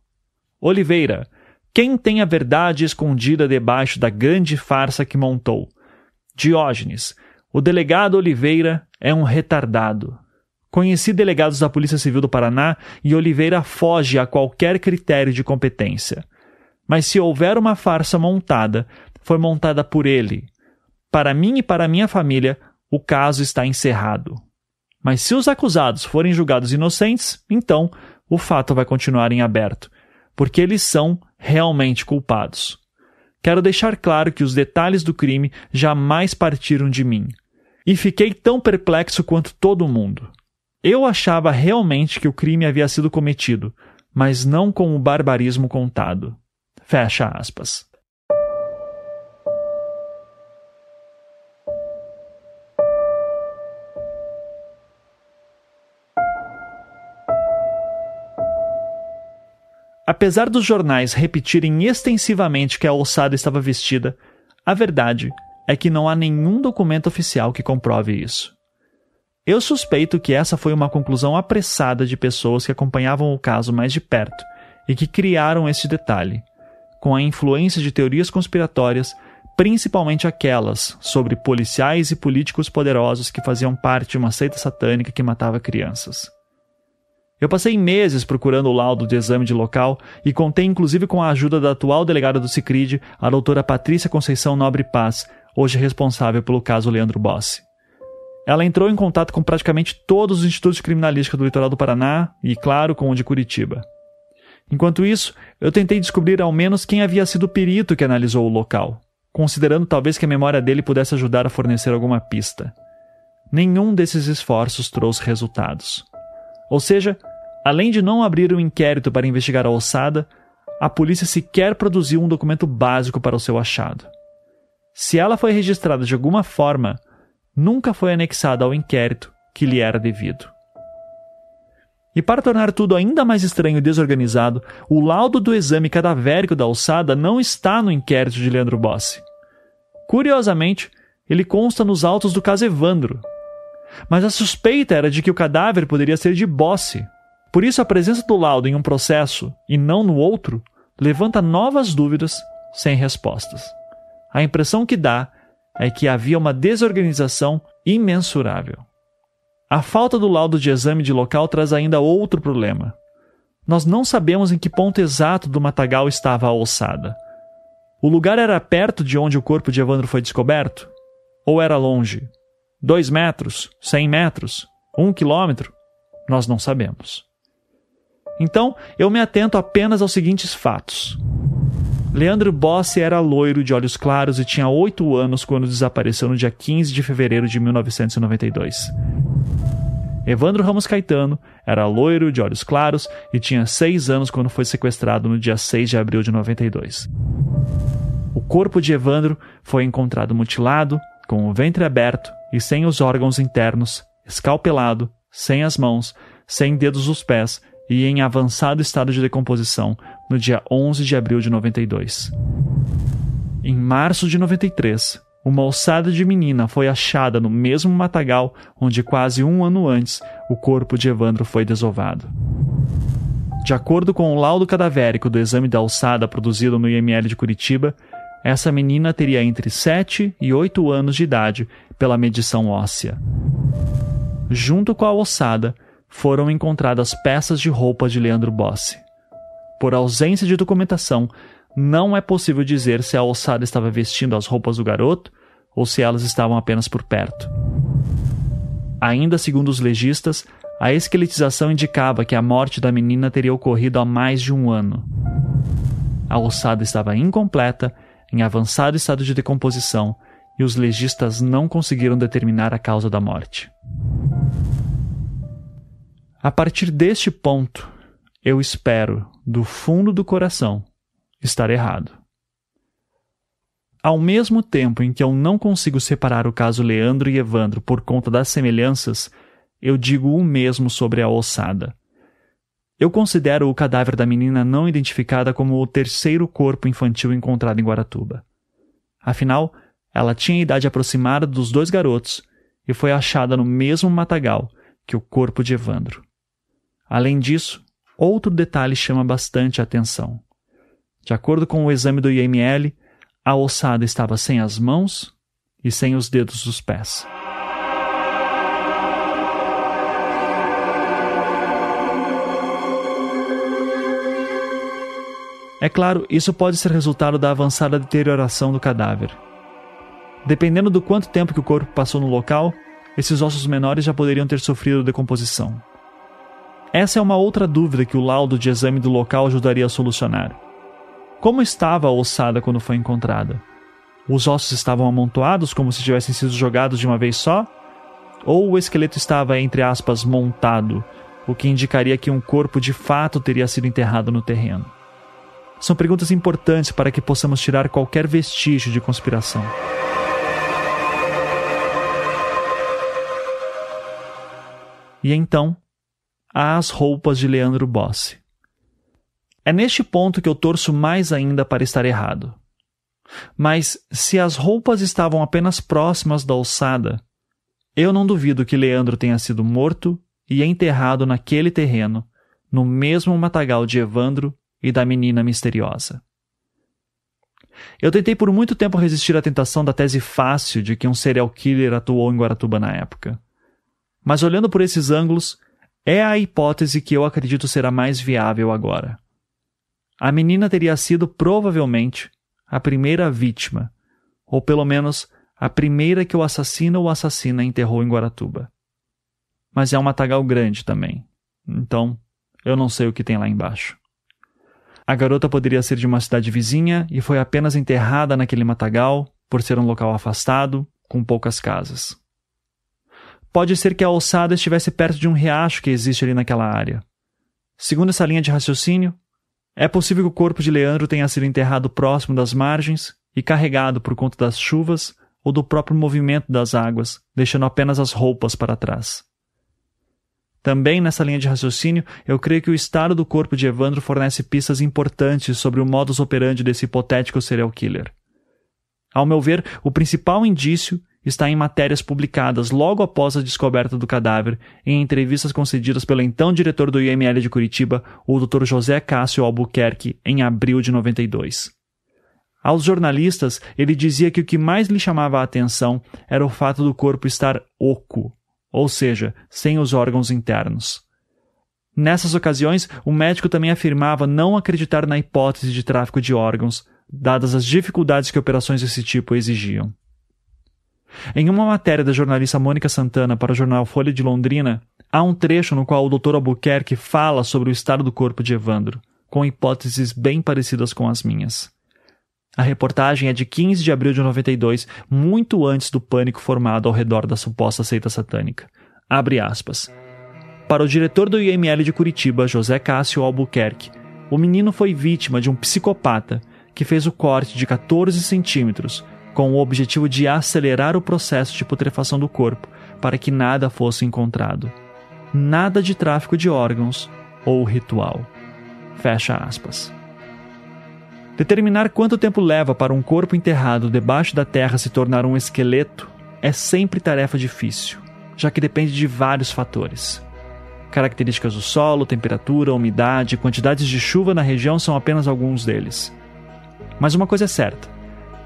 Oliveira, quem tem a verdade escondida debaixo da grande farsa que montou? Diógenes, o delegado Oliveira é um retardado. Conheci delegados da Polícia Civil do Paraná e Oliveira foge a qualquer critério de competência. Mas se houver uma farsa montada, foi montada por ele. Para mim e para minha família, o caso está encerrado. Mas se os acusados forem julgados inocentes, então o fato vai continuar em aberto, porque eles são realmente culpados. Quero deixar claro que os detalhes do crime jamais partiram de mim. E fiquei tão perplexo quanto todo mundo. Eu achava realmente que o crime havia sido cometido, mas não com o barbarismo contado. Fecha aspas. Apesar dos jornais repetirem extensivamente que a ossada estava vestida, a verdade é que não há nenhum documento oficial que comprove isso. Eu suspeito que essa foi uma conclusão apressada de pessoas que acompanhavam o caso mais de perto e que criaram este detalhe, com a influência de teorias conspiratórias, principalmente aquelas sobre policiais e políticos poderosos que faziam parte de uma seita satânica que matava crianças. Eu passei meses procurando o laudo de exame de local e contei inclusive com a ajuda da atual delegada do Cicrid, a doutora Patrícia Conceição Nobre Paz, hoje responsável pelo caso Leandro Bossi. Ela entrou em contato com praticamente todos os institutos de criminalística do litoral do Paraná e, claro, com o de Curitiba. Enquanto isso, eu tentei descobrir ao menos quem havia sido o perito que analisou o local, considerando talvez que a memória dele pudesse ajudar a fornecer alguma pista. Nenhum desses esforços trouxe resultados. Ou seja, além de não abrir um inquérito para investigar a ossada, a polícia sequer produziu um documento básico para o seu achado. Se ela foi registrada de alguma forma, nunca foi anexada ao inquérito que lhe era devido. E para tornar tudo ainda mais estranho e desorganizado, o laudo do exame cadavérico da ossada não está no inquérito de Leandro Bossi. Curiosamente, ele consta nos autos do caso Evandro, mas a suspeita era de que o cadáver poderia ser de Bossi. Por isso, a presença do laudo em um processo e não no outro levanta novas dúvidas sem respostas. A impressão que dá é que havia uma desorganização imensurável. A falta do laudo de exame de local traz ainda outro problema. Nós não sabemos em que ponto exato do matagal estava a ossada. O lugar era perto de onde o corpo de Evandro foi descoberto? Ou era longe? Dois metros? Cem metros? Um quilômetro? Nós não sabemos. Então, eu me atento apenas aos seguintes fatos. Leandro Bossi era loiro de olhos claros e tinha oito anos quando desapareceu no dia 15 de fevereiro de 1992. Evandro Ramos Caetano era loiro de olhos claros e tinha seis anos quando foi sequestrado no dia 6 de abril de 92. O corpo de Evandro foi encontrado mutilado, com o ventre aberto e sem os órgãos internos, escalpelado, sem as mãos, sem dedos dos pés e em avançado estado de decomposição no dia 11 de abril de 92. Em março de 93, uma ossada de menina foi achada no mesmo matagal onde quase um ano antes o corpo de Evandro foi desovado. De acordo com o laudo cadavérico do exame da alçada produzido no IML de Curitiba, essa menina teria entre 7 e 8 anos de idade pela medição óssea. Junto com a ossada, foram encontradas peças de roupa de Leandro Bossi. Por ausência de documentação, não é possível dizer se a ossada estava vestindo as roupas do garoto ou se elas estavam apenas por perto. Ainda segundo os legistas, a esqueletização indicava que a morte da menina teria ocorrido há mais de um ano. A ossada estava incompleta em avançado estado de decomposição e os legistas não conseguiram determinar a causa da morte. A partir deste ponto, eu espero, do fundo do coração, estar errado. Ao mesmo tempo em que eu não consigo separar o caso Leandro e Evandro por conta das semelhanças, eu digo o mesmo sobre a ossada. Eu considero o cadáver da menina não identificada como o terceiro corpo infantil encontrado em Guaratuba. Afinal, ela tinha a idade aproximada dos dois garotos e foi achada no mesmo matagal que o corpo de Evandro. Além disso, outro detalhe chama bastante a atenção. De acordo com o exame do IML, a ossada estava sem as mãos e sem os dedos dos pés. É claro, isso pode ser resultado da avançada deterioração do cadáver. Dependendo do quanto tempo que o corpo passou no local, esses ossos menores já poderiam ter sofrido decomposição. Essa é uma outra dúvida que o laudo de exame do local ajudaria a solucionar. Como estava a ossada quando foi encontrada? Os ossos estavam amontoados como se tivessem sido jogados de uma vez só? ou o esqueleto estava, entre aspas, montado, o que indicaria que um corpo de fato teria sido enterrado no terreno? São perguntas importantes para que possamos tirar qualquer vestígio de conspiração. E então, as roupas de Leandro Bossi. É neste ponto que eu torço mais ainda para estar errado. Mas se as roupas estavam apenas próximas da alçada, eu não duvido que Leandro tenha sido morto e enterrado naquele terreno, no mesmo matagal de Evandro e da menina misteriosa. Eu tentei por muito tempo resistir à tentação da tese fácil de que um serial killer atuou em Guaratuba na época. Mas olhando por esses ângulos, é a hipótese que eu acredito ser a mais viável agora. A menina teria sido provavelmente a primeira vítima, ou pelo menos a primeira que o assassino ou assassina enterrou em Guaratuba. Mas é um matagal grande também, então eu não sei o que tem lá embaixo. A garota poderia ser de uma cidade vizinha e foi apenas enterrada naquele matagal por ser um local afastado, com poucas casas. Pode ser que a alçada estivesse perto de um riacho que existe ali naquela área. Segundo essa linha de raciocínio, é possível que o corpo de Leandro tenha sido enterrado próximo das margens e carregado por conta das chuvas ou do próprio movimento das águas, deixando apenas as roupas para trás. Também nessa linha de raciocínio, eu creio que o estado do corpo de Evandro fornece pistas importantes sobre o modus operandi desse hipotético serial killer. Ao meu ver, o principal indício está em matérias publicadas logo após a descoberta do cadáver, em entrevistas concedidas pelo então diretor do IML de Curitiba, o Dr. José Cássio Albuquerque, em abril de 92. Aos jornalistas, ele dizia que o que mais lhe chamava a atenção era o fato do corpo estar oco, ou seja, sem os órgãos internos. Nessas ocasiões, o médico também afirmava não acreditar na hipótese de tráfico de órgãos, dadas as dificuldades que operações desse tipo exigiam. Em uma matéria da jornalista Mônica Santana para o jornal Folha de Londrina, há um trecho no qual o Dr. Albuquerque fala sobre o estado do corpo de Evandro, com hipóteses bem parecidas com as minhas. A reportagem é de 15 de abril de 92, muito antes do pânico formado ao redor da suposta seita satânica. Abre aspas. Para o diretor do IML de Curitiba, José Cássio Albuquerque, o menino foi vítima de um psicopata que fez o corte de 14 centímetros com o objetivo de acelerar o processo de putrefação do corpo para que nada fosse encontrado. Nada de tráfico de órgãos ou ritual. Fecha aspas. Determinar quanto tempo leva para um corpo enterrado debaixo da terra se tornar um esqueleto é sempre tarefa difícil, já que depende de vários fatores. Características do solo, temperatura, umidade, quantidades de chuva na região são apenas alguns deles. Mas uma coisa é certa: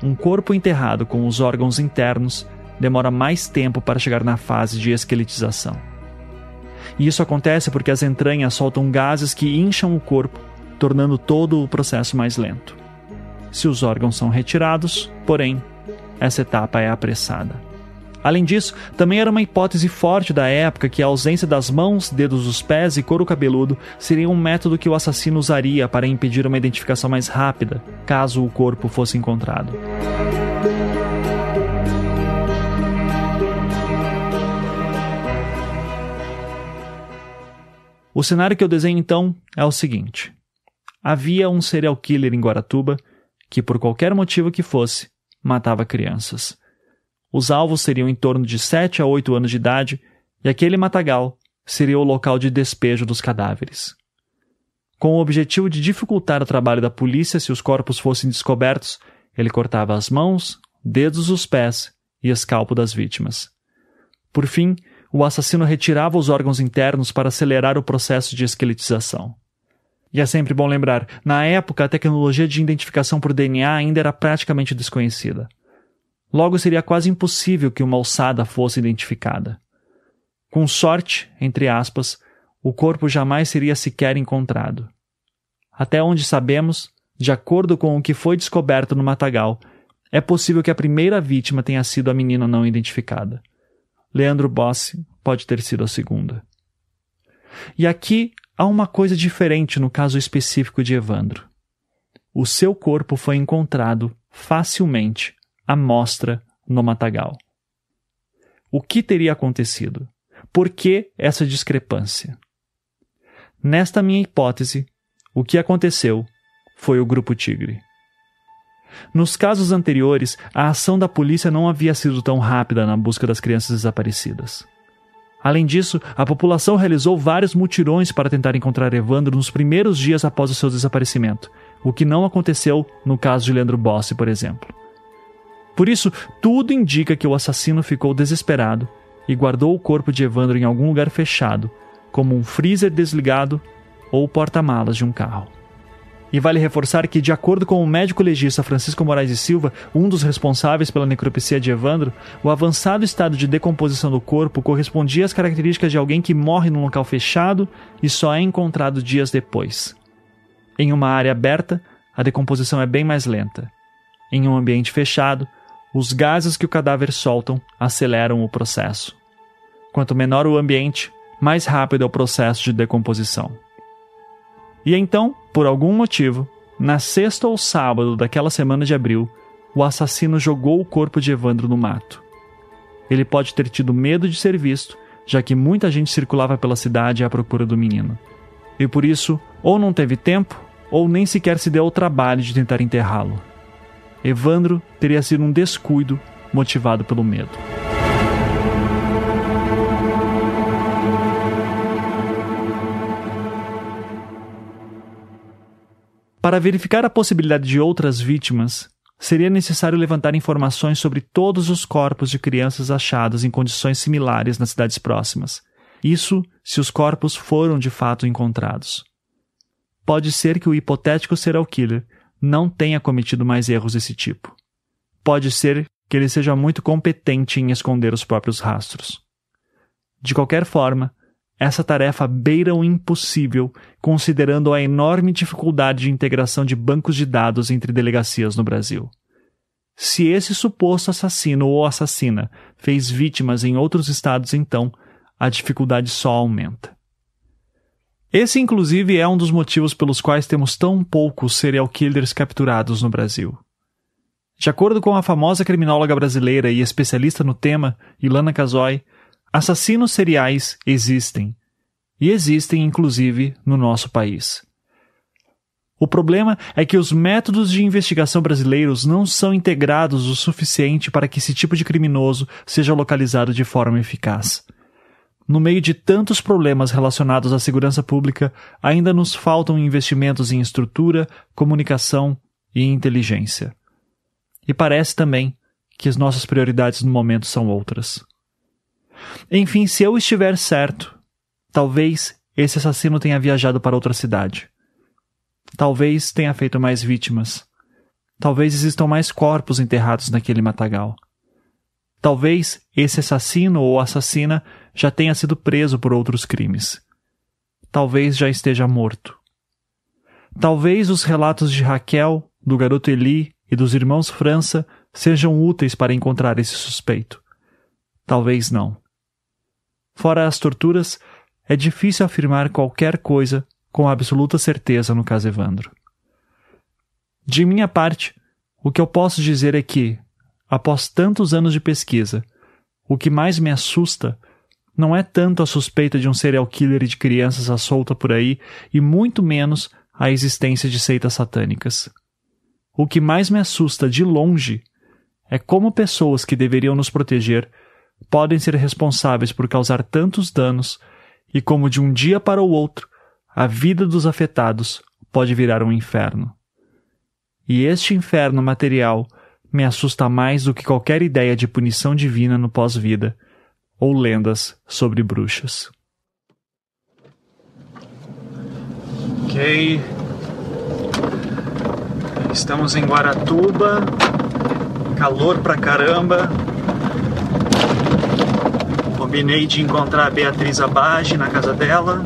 um corpo enterrado com os órgãos internos demora mais tempo para chegar na fase de esqueletização. E isso acontece porque as entranhas soltam gases que incham o corpo, tornando todo o processo mais lento se os órgãos são retirados, porém, essa etapa é apressada. Além disso, também era uma hipótese forte da época que a ausência das mãos, dedos dos pés e couro cabeludo seria um método que o assassino usaria para impedir uma identificação mais rápida, caso o corpo fosse encontrado. O cenário que eu desenho então é o seguinte: havia um serial killer em Guaratuba que, por qualquer motivo que fosse, matava crianças. Os alvos seriam em torno de 7 a 8 anos de idade e aquele matagal seria o local de despejo dos cadáveres. Com o objetivo de dificultar o trabalho da polícia se os corpos fossem descobertos, ele cortava as mãos, dedos dos pés e escalpo das vítimas. Por fim, o assassino retirava os órgãos internos para acelerar o processo de esqueletização. E é sempre bom lembrar, na época a tecnologia de identificação por DNA ainda era praticamente desconhecida. Logo seria quase impossível que uma alçada fosse identificada. Com sorte, entre aspas, o corpo jamais seria sequer encontrado. Até onde sabemos, de acordo com o que foi descoberto no matagal, é possível que a primeira vítima tenha sido a menina não identificada. Leandro Bossi pode ter sido a segunda. E aqui há uma coisa diferente no caso específico de Evandro. O seu corpo foi encontrado facilmente à mostra no matagal. o que teria acontecido. Por que essa discrepância? Nesta minha hipótese, o que aconteceu foi o Grupo Tigre. Nos casos anteriores, a ação da polícia não havia sido tão rápida na busca das crianças desaparecidas. Além disso, a população realizou vários mutirões para tentar encontrar Evandro nos primeiros dias após o seu desaparecimento, o que não aconteceu no caso de Leandro Bossi, por exemplo. Por isso, tudo indica que o assassino ficou desesperado e guardou o corpo de Evandro em algum lugar fechado, como um freezer desligado ou porta-malas de um carro. E vale reforçar que, de acordo com o médico legista Francisco Moraes e Silva, um dos responsáveis pela necropsia de Evandro, o avançado estado de decomposição do corpo correspondia às características de alguém que morre num local fechado e só é encontrado dias depois. Em uma área aberta, a decomposição é bem mais lenta. Em um ambiente fechado, os gases que o cadáver soltam aceleram o processo. Quanto menor o ambiente, mais rápido é o processo de decomposição. E então, por algum motivo, na sexta ou sábado daquela semana de abril, o assassino jogou o corpo de Evandro no mato. Ele pode ter tido medo de ser visto, já que muita gente circulava pela cidade à procura do menino. E por isso, ou não teve tempo, ou nem sequer se deu ao trabalho de tentar enterrá-lo. Evandro teria sido um descuido motivado pelo medo. Para verificar a possibilidade de outras vítimas, seria necessário levantar informações sobre todos os corpos de crianças achados em condições similares nas cidades próximas. Isso se os corpos foram de fato encontrados. Pode ser que o hipotético serial killer não tenha cometido mais erros desse tipo. Pode ser que ele seja muito competente em esconder os próprios rastros. De qualquer forma, essa tarefa beira o impossível, considerando a enorme dificuldade de integração de bancos de dados entre delegacias no Brasil. Se esse suposto assassino ou assassina fez vítimas em outros estados, então a dificuldade só aumenta. Esse, inclusive, é um dos motivos pelos quais temos tão poucos serial killers capturados no Brasil. De acordo com a famosa criminóloga brasileira e especialista no tema, Ilana Casoy, Assassinos seriais existem. E existem, inclusive, no nosso país. O problema é que os métodos de investigação brasileiros não são integrados o suficiente para que esse tipo de criminoso seja localizado de forma eficaz. No meio de tantos problemas relacionados à segurança pública, ainda nos faltam investimentos em estrutura, comunicação e inteligência. E parece também que as nossas prioridades no momento são outras. Enfim, se eu estiver certo, talvez esse assassino tenha viajado para outra cidade. Talvez tenha feito mais vítimas. Talvez existam mais corpos enterrados naquele matagal. Talvez esse assassino ou assassina já tenha sido preso por outros crimes. Talvez já esteja morto. Talvez os relatos de Raquel, do garoto Eli e dos irmãos França sejam úteis para encontrar esse suspeito. Talvez não. Fora as torturas, é difícil afirmar qualquer coisa com absoluta certeza no caso Evandro. De minha parte, o que eu posso dizer é que, após tantos anos de pesquisa, o que mais me assusta não é tanto a suspeita de um serial killer de crianças à solta por aí, e muito menos a existência de seitas satânicas. O que mais me assusta de longe é como pessoas que deveriam nos proteger podem ser responsáveis por causar tantos danos e como de um dia para o outro a vida dos afetados pode virar um inferno. E este inferno material me assusta mais do que qualquer ideia de punição divina no pós-vida ou lendas sobre bruxas. Ok. Estamos em Guaratuba. Calor pra caramba. Combinei de encontrar a Beatriz Abage na casa dela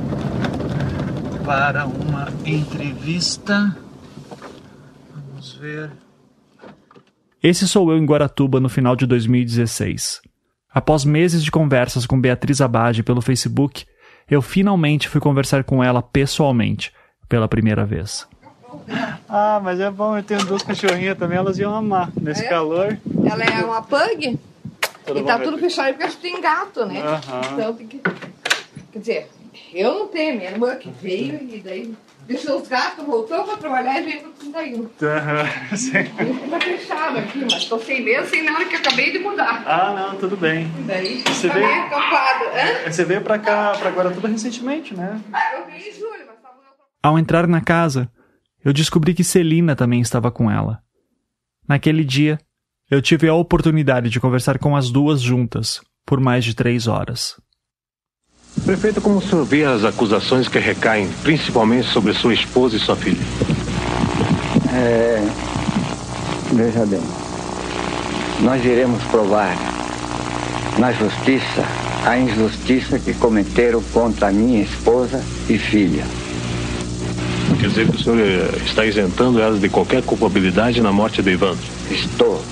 para uma entrevista. Vamos ver. Esse sou eu em Guaratuba no final de 2016. Após meses de conversas com Beatriz Abade pelo Facebook, eu finalmente fui conversar com ela pessoalmente, pela primeira vez. Ah, mas é bom, eu tenho duas cachorrinhas também, elas iam amar nesse é? calor. Ela é uma pug? Tudo e tá tudo fechado porque a gente tem gato, né? Uhum. Então tem que. Quer dizer, eu não tenho, minha irmã que veio e daí deixou os gatos, voltou pra trabalhar e veio pro 31. Uhum, sim. Tá fechado aqui, mas tô sem medo, sem na hora que acabei de mudar. Ah, não, tudo bem. E daí você tá veio... acampado. Hã? Você veio pra cá, pra Guaratuba recentemente, né? Eu vim em julho, mas tava... Ao entrar na casa, eu descobri que Celina também estava com ela. Naquele dia, eu tive a oportunidade de conversar com as duas juntas, por mais de três horas. Prefeito, como o senhor vê as acusações que recaem principalmente sobre sua esposa e sua filha? É, veja bem, nós iremos provar na justiça a injustiça que cometeram contra minha esposa e filha. Quer dizer que o senhor eh, está isentando elas de qualquer culpabilidade na morte do Evandro? Estou.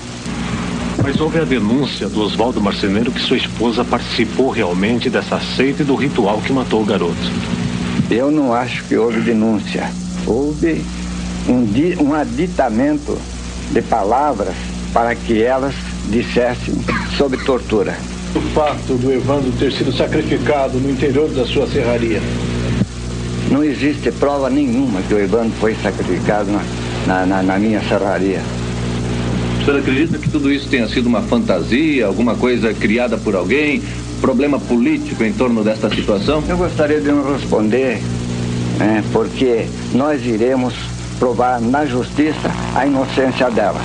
Mas houve a denúncia do Oswaldo Marceneiro que sua esposa participou realmente dessa seita e do ritual que matou o garoto. Eu não acho que houve denúncia. Houve um, um aditamento de palavras para que elas dissessem sobre tortura. O fato do Evandro ter sido sacrificado no interior da sua serraria. Não existe prova nenhuma que o Evandro foi sacrificado na, na, na minha serraria. O senhor acredita que tudo isso tenha sido uma fantasia, alguma coisa criada por alguém, problema político em torno desta situação? Eu gostaria de não responder, né, porque nós iremos provar na justiça a inocência dela.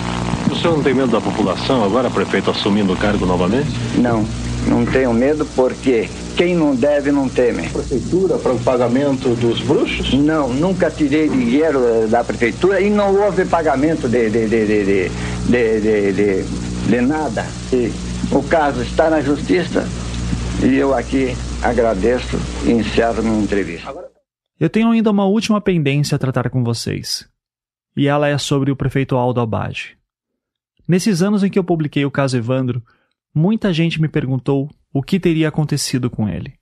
O senhor não tem medo da população agora, prefeito, assumindo o cargo novamente? Não, não tenho medo porque quem não deve não teme. Prefeitura para o pagamento dos bruxos? Não, nunca tirei dinheiro da prefeitura e não houve pagamento de, de, de, de, de, de, de, de nada. E o caso está na justiça e eu aqui agradeço e encerro minha entrevista. Eu tenho ainda uma última pendência a tratar com vocês. E ela é sobre o prefeito Aldo Abade. Nesses anos em que eu publiquei o caso Evandro, muita gente me perguntou o que teria acontecido com ele.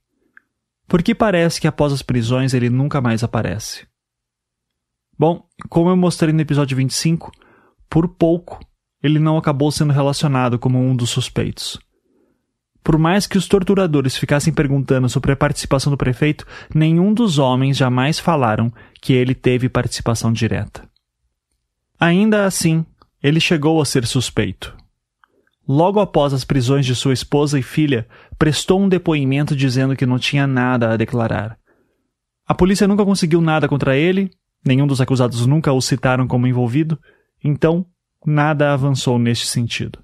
Porque parece que após as prisões ele nunca mais aparece. Bom, como eu mostrei no episódio 25, por pouco ele não acabou sendo relacionado como um dos suspeitos. Por mais que os torturadores ficassem perguntando sobre a participação do prefeito, nenhum dos homens jamais falaram que ele teve participação direta. Ainda assim, ele chegou a ser suspeito. Logo após as prisões de sua esposa e filha, prestou um depoimento dizendo que não tinha nada a declarar. A polícia nunca conseguiu nada contra ele, nenhum dos acusados nunca o citaram como envolvido, então nada avançou neste sentido.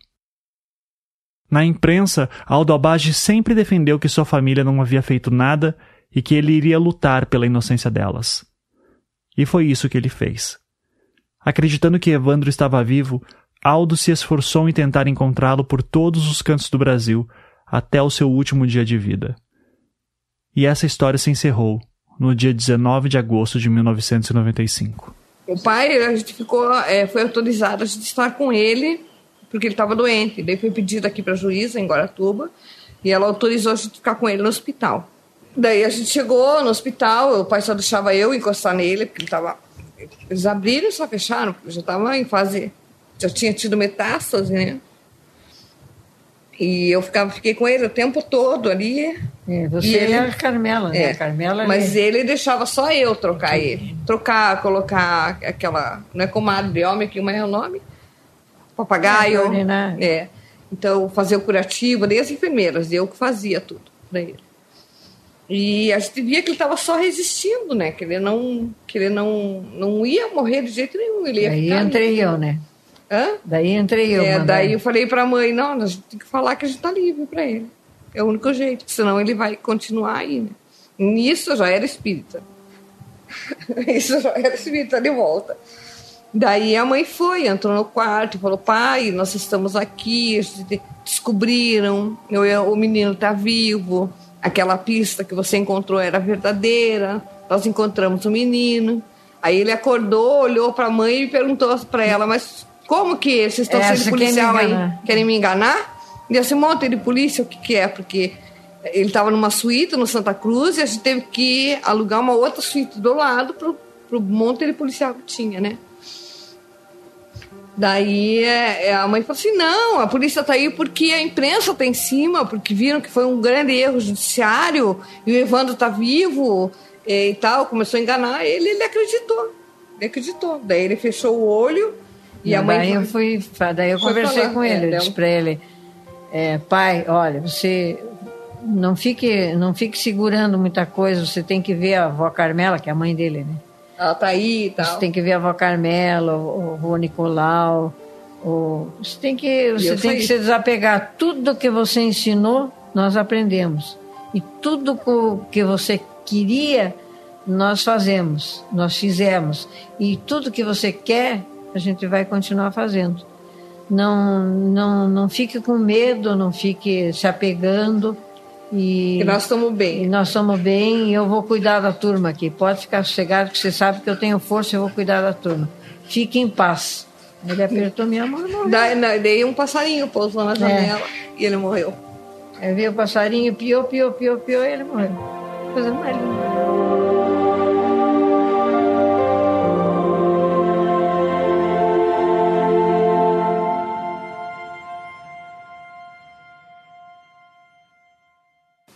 Na imprensa, Aldo Abage sempre defendeu que sua família não havia feito nada e que ele iria lutar pela inocência delas. E foi isso que ele fez. Acreditando que Evandro estava vivo, Aldo se esforçou em tentar encontrá-lo por todos os cantos do Brasil até o seu último dia de vida. E essa história se encerrou no dia 19 de agosto de 1995. O pai, a gente ficou, é, foi autorizado a gente estar com ele porque ele estava doente. Daí foi pedido aqui para a juíza em Guaratuba e ela autorizou a gente ficar com ele no hospital. Daí a gente chegou no hospital, o pai só deixava eu encostar nele porque ele estava eles abriram e só fecharam, porque já estava em fase já tinha tido metástase, né? E eu ficava, fiquei com ele o tempo todo ali. É, você ele, era a Carmela, né? É, Carmela mas ele... ele deixava só eu trocar ele. Trocar, colocar aquela. Não é comadre de homem, que como é o nome? Papagaio. É, é. Então, fazer o curativo, nem as enfermeiras, eu que fazia tudo para ele. E a gente via que ele estava só resistindo, né? Que ele não, que ele não, não ia morrer de jeito nenhum. Ele ia Aí entrei eu, né? Hã? Daí entrei eu. É, daí eu falei pra mãe, não, a gente tem que falar que a gente tá livre pra ele. É o único jeito, senão ele vai continuar aí, né? Nisso eu já era espírita. Isso já era espírita de volta. Daí a mãe foi, entrou no quarto falou: pai, nós estamos aqui, descobriram, eu, o menino está vivo, aquela pista que você encontrou era verdadeira, nós encontramos o menino. Aí ele acordou, olhou para a mãe e perguntou para ela: mas como que vocês estão sendo policial aí? Querem me enganar? E assim, monte de polícia, o que, que é? Porque ele estava numa suíte no Santa Cruz e a gente teve que alugar uma outra suíte do lado pro, pro monte de policial que tinha, né? Daí é, é, a mãe falou assim: não, a polícia tá aí porque a imprensa tá em cima, porque viram que foi um grande erro judiciário e o Evandro tá vivo e, e tal. Começou a enganar ele, ele acreditou. Ele acreditou. Daí ele fechou o olho e, a mãe. daí eu fui, daí eu Foi conversei falar, com ele, é, eu disse para ele, é, pai, olha, você não fique, não fique segurando muita coisa, você tem que ver a avó Carmela, que é a mãe dele, né? Ela tá aí e tal. Você tem que ver a avó Carmela, o, o Nicolau, o, você tem que, você tem fui. que se desapegar. Tudo que você ensinou, nós aprendemos. E tudo que você queria, nós fazemos, nós fizemos. E tudo que você quer, a gente vai continuar fazendo. Não, não, não fique com medo, não fique se apegando. E, Que nós estamos bem. e nós estamos bem e eu vou cuidar da turma aqui. Pode ficar sossegado que você sabe que eu tenho força e eu vou cuidar da turma. Fique em paz. Ele apertou minha mão e morreu. Daí, um passarinho pousou na janela e ele morreu. Aí veio o passarinho, piou, piou, piou, piou e ele morreu. Coisa mais linda.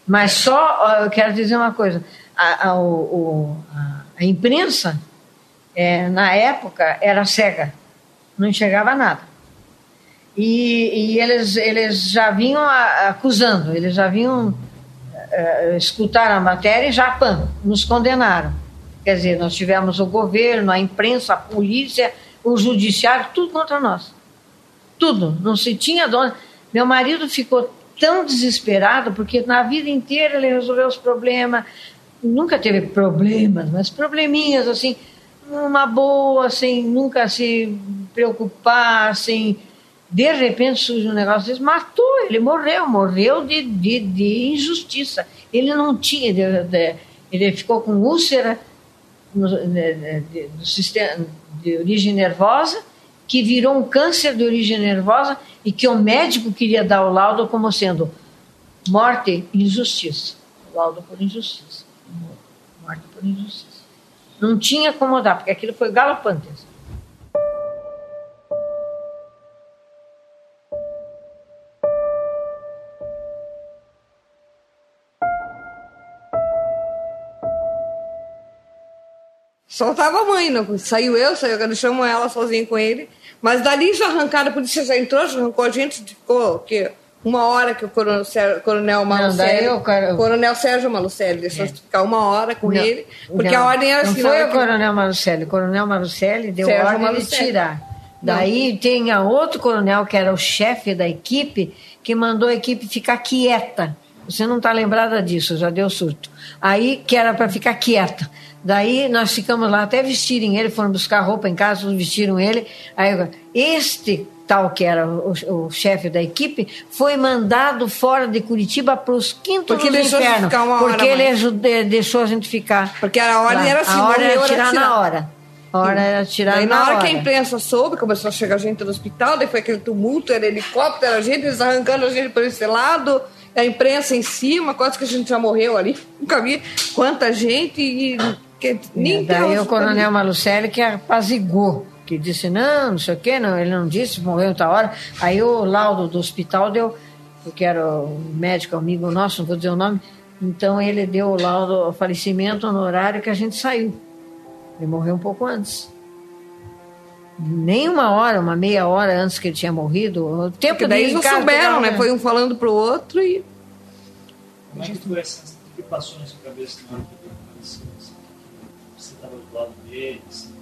Mas só, eu quero dizer uma coisa: a, a, o- a- imprensa, é, na época, era cega, não enxergava nada. E, e eles, eles já vinham acusando, eles já vinham eh, escutar a matéria e já pam, nos condenaram. Quer dizer, nós tivemos o governo, a imprensa, a polícia, o judiciário, tudo contra nós. Tudo. Não se tinha dono. Meu marido ficou tão desesperado porque na vida inteira ele resolveu os problemas. Nunca teve problemas, mas probleminhas assim, uma boa, sem nunca se preocupar, sem. De repente surge um negócio desse, matou, ele morreu, morreu de, de, de injustiça. Ele não tinha, de- de- ele ficou com úlcera no, de- do sistema de origem nervosa, que virou um câncer de origem nervosa e que o médico queria dar o laudo como sendo morte injustiça. Laudo por injustiça. Morte por injustiça. Não tinha como dar, porque aquilo foi galopante. Assim. Só tava a mãe, não. saiu eu, saiu, eu chamo ela sozinha com ele. Mas dali já arrancaram, a polícia já entrou, já arrancou a gente, ficou o quê? Uma hora que o coronel, Sér- coronel Malucelli, daí o cara- coronel Sérgio Malucelli, deixou gente ficar uma hora com Não, ele, porque não, a ordem era não assim. foi na hora o coronel Marucelli. O coronel Marucelli deu Sérgio ordem Marucelli. de tirar. Daí tinha outro coronel, que era o chefe da equipe, que mandou a equipe ficar quieta. Você não está lembrada disso, já deu surto. Aí, que era para ficar quieta. Daí nós ficamos lá até vestirem ele, foram buscar roupa em casa, vestiram ele. Aí, este tal que era o, o chefe da equipe foi mandado fora de Curitiba para os quintos Porque dos deixou a gente infernos. ficar uma hora porque ele ajude- deixou a gente ficar. Porque a ordem lá. era assim, a hora era era tirar na hora. A hora era tirar Daí, na na hora hora. que a imprensa soube, começou a chegar gente do hospital, daí foi aquele tumulto, era helicóptero, era gente, eles arrancando a gente por esse lado, a imprensa em cima, quase que a gente já morreu ali. Nunca vi quanta gente e. Que, nem É, daí o coronel Malucelli que apazigou, que disse, não, não sei o quê, não, ele não disse, morreu outra hora. Aí o laudo do hospital deu, porque era o médico amigo nosso, não vou dizer o nome, então ele deu o laudo, o falecimento no horário que a gente saiu. Ele morreu um pouco antes. Nem uma hora, uma meia hora antes que ele tinha morrido. O tempo Porque daí eles não souberam, né? um- Foi um falando pro outro e. Como é que essa o que passou na sua cabeça na hora que deles?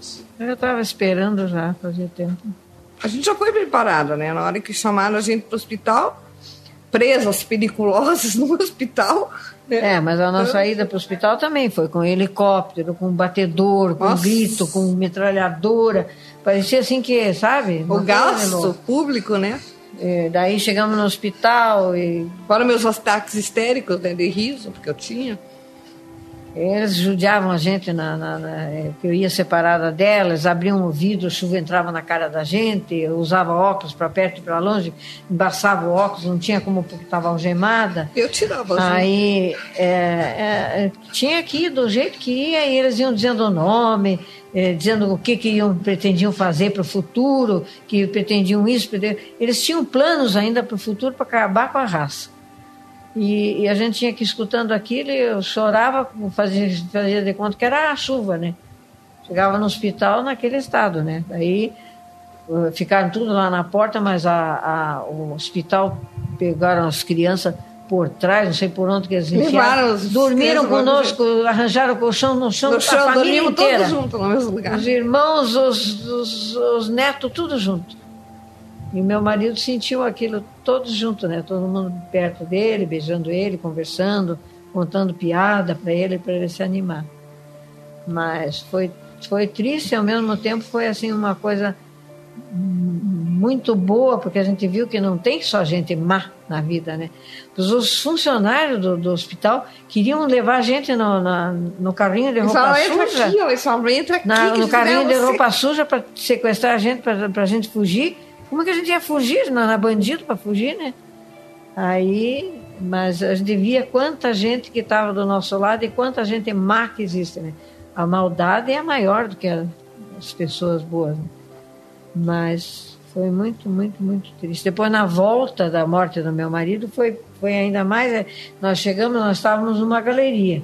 Você... Eu estava esperando já, fazia tempo. A gente já foi preparada, né? Na hora que chamaram a gente pro hospital, presas periculosas no hospital. né? É, mas a nossa ida para o hospital também foi com helicóptero, com batedor, com Nossa. grito, com metralhadora. Parecia assim que, sabe? O gasto público, né? É, daí chegamos no hospital e Fora meus ataques histéricos, né? De riso, porque eu tinha. Eles judiavam a gente, na, na- na- é, que eu ia separada delas, abriam o vidro, a chuva entrava na cara da gente, eu usava óculos para perto e para longe, embaçava o óculos, não tinha como porque estava algemada. Eu tirava. Aí é, é, tinha que ir do jeito que ia, e eles iam dizendo o nome, eh, dizendo o que, que iam, pretendiam fazer para o futuro, que pretendiam isso. Eles tinham planos ainda para o futuro para acabar com a raça. E, e, a gente tinha que ir escutando aquilo e eu chorava, fazia, fazia de conta que era a chuva, né? Chegava no hospital naquele estado, né? Daí eh, ficaram tudo lá na porta, mas a, a, o hospital pegaram as crianças por trás, não sei por onde que eles enfiaram. Dormiram conosco, arranjaram o colchão no chão, no chão a família inteira. todos juntos no mesmo lugar. Os irmãos, os, os, os, netos, tudo junto. E meu marido sentiu aquilo todos juntos, né? Todo mundo perto dele, beijando ele, conversando, contando piada para ele, para ele se animar. Mas foi, foi triste ao mesmo tempo foi assim uma coisa muito boa, porque a gente viu que não tem só gente má na vida, né? Os funcionários do, do hospital queriam levar a gente no, na, no carrinho de roupa suja. Aqui, entra aqui, na, no carrinho de roupa suja para sequestrar a gente, para a gente fugir. Como é que a gente ia fugir? Não era bandido para fugir, né? Aí, mas a gente via quanta gente que estava do nosso lado e quanta gente má que existe, né? A maldade é maior do que as pessoas boas. Né? Mas foi muito, muito, muito triste. Depois, na volta da morte do meu marido, foi, foi ainda mais. É, nós chegamos, nós estávamos numa galeria.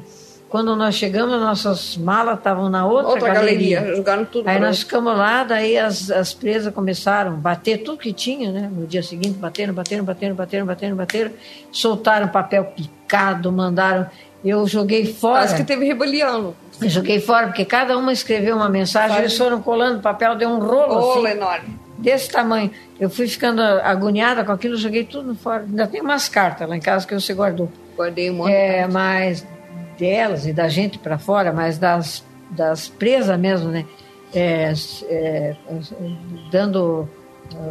Quando nós chegamos, nossas malas estavam na outra, outra galeria. galeria. Jogaram tudo. Aí nós ficamos lá, daí as, as presas começaram a bater tudo que tinha, né? No dia seguinte, bateram, bateram, bateram, bateram, bateram, bateram. Soltaram papel picado, mandaram. Eu joguei fora. Acho que teve rebelião. Eu joguei fora, porque cada uma escreveu uma mensagem, eles foram colando papel, deu um rolo. Rolo assim, enorme. Desse tamanho. Eu fui ficando agoniada com aquilo, joguei tudo fora. Ainda tem umas cartas lá em casa que você guardou. Guardei um monte. É, mas delas e da gente para fora, mas das, das presas mesmo, né? É, é, dando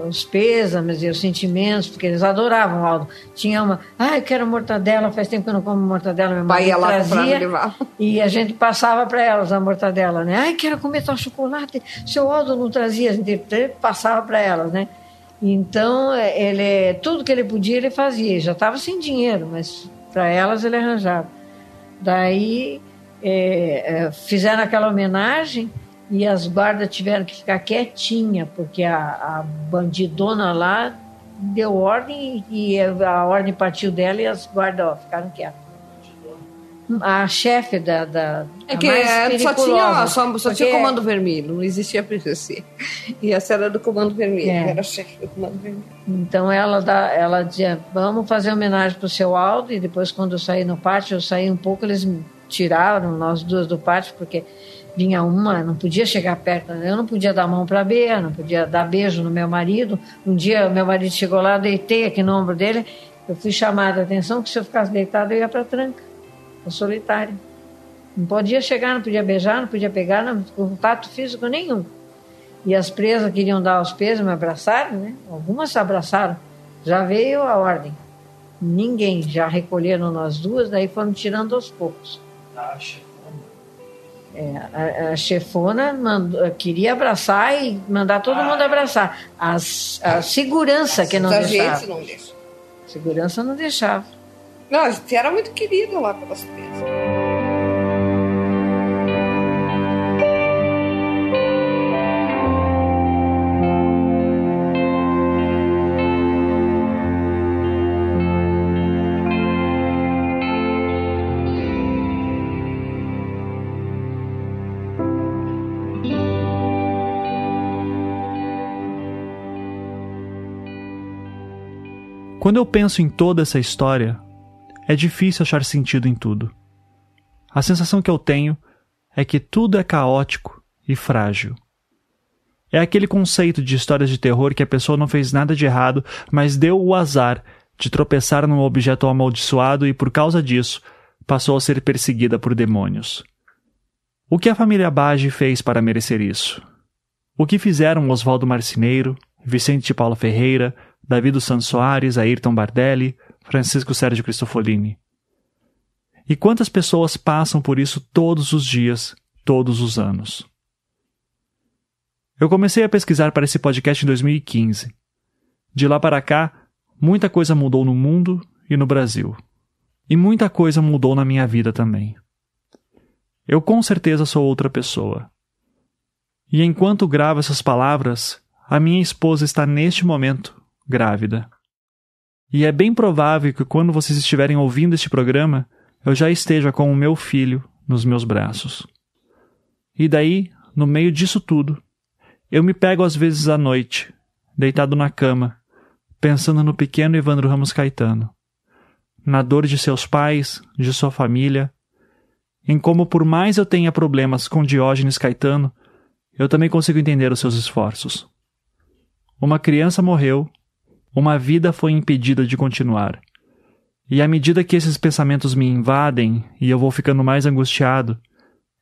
os pêsames e os sentimentos, porque eles adoravam Aldo. Tinha uma, ah, eu quero mortadela, faz tempo que eu não como mortadela, meu marido lá trazia, e a gente passava para elas a mortadela, né? Ai, quero comer tal chocolate, seu Aldo não trazia, a gente passava para elas, né? Então, ele, tudo que ele podia, ele fazia, ele já estava sem dinheiro, mas para elas ele arranjava. Daí, é, é, fizeram aquela homenagem, e as guardas tiveram que ficar quietinha, porque a, a bandidona lá deu ordem e a ordem partiu dela e as guardas ó, ficaram quietas. A chefe da. da é que é, só tinha, só, só tinha comando vermelho, não existia PCC. E essa era do comando vermelho, é. era a chefe do comando vermelho. Então ela, dá, ela dizia: vamos fazer homenagem para o seu Aldo, e depois, quando eu saí no pátio, eu saí um pouco, eles tiraram nós duas do pátio, porque vinha uma, não podia chegar perto, eu não podia dar mão para B, não podia dar beijo no meu marido. Um dia meu marido chegou lá, deitei aqui no ombro dele, eu fui chamada a atenção que se eu ficasse deitado eu ia para tranca, eu solitária. Não podia chegar, não podia beijar, não podia pegar, não, contato físico nenhum. E as presas queriam dar os pesos, me abraçaram, né? Algumas se abraçaram. Já veio a ordem. Ninguém, já recolheram nós duas, daí foram tirando aos poucos. Acha. É, a, a, chefona mandou, queria abraçar e mandar todo mundo abraçar. As, a segurança que não deixava. Não deixa. Segurança não deixava. Não, era muito querido lá pelas crianças. Quando eu penso em toda essa história, é difícil achar sentido em tudo. A sensação que eu tenho é que tudo é caótico e frágil. É aquele conceito de histórias de terror que a pessoa não fez nada de errado, mas deu o azar de tropeçar num objeto amaldiçoado e, por causa disso, passou a ser perseguida por demônios. O que a família Bage fez para merecer isso? O que fizeram Oswaldo Marcineiro, Vicente Paula Ferreira, Davi dos Santos Soares, Ayrton Bardelli, Francisco Sérgio Cristofolini. E quantas pessoas passam por isso todos os dias, todos os anos? Eu comecei a pesquisar para esse podcast em 2015. De lá para cá, muita coisa mudou no mundo e no Brasil. E muita coisa mudou na minha vida também. Eu com certeza sou outra pessoa. E enquanto gravo essas palavras, a minha esposa está neste momento grávida. E é bem provável que quando vocês estiverem ouvindo este programa, eu já esteja com o meu filho nos meus braços. E daí, no meio disso tudo, eu me pego às vezes à noite, deitado na cama, pensando no pequeno Evandro Ramos Caetano, na dor de seus pais, de sua família, em como por mais eu tenha problemas com Diógenes Caetano, eu também consigo entender os seus esforços. Uma criança morreu, uma vida foi impedida de continuar. E à medida que esses pensamentos me invadem e eu vou ficando mais angustiado,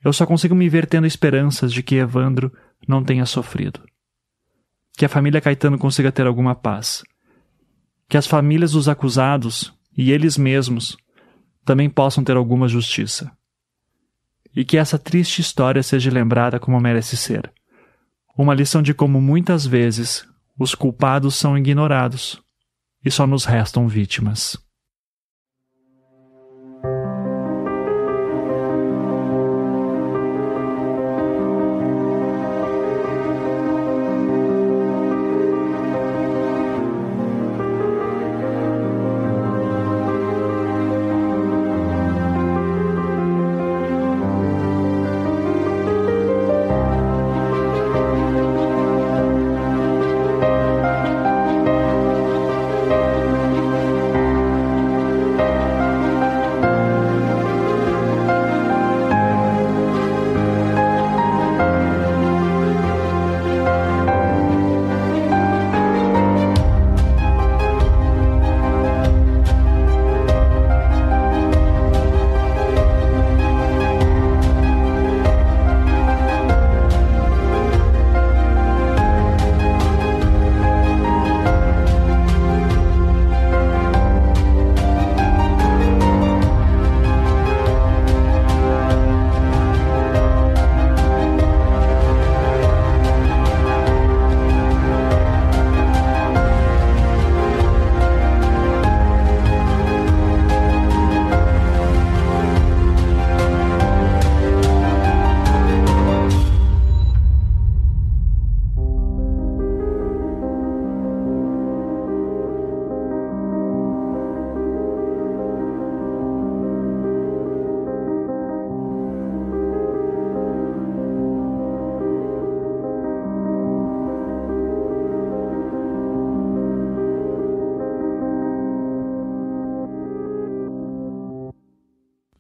eu só consigo me ver tendo esperanças de que Evandro não tenha sofrido. Que a família Caetano consiga ter alguma paz. Que as famílias dos acusados e eles mesmos também possam ter alguma justiça e que essa triste história seja lembrada como merece ser. Uma lição de como muitas vezes os culpados são ignorados e só nos restam vítimas.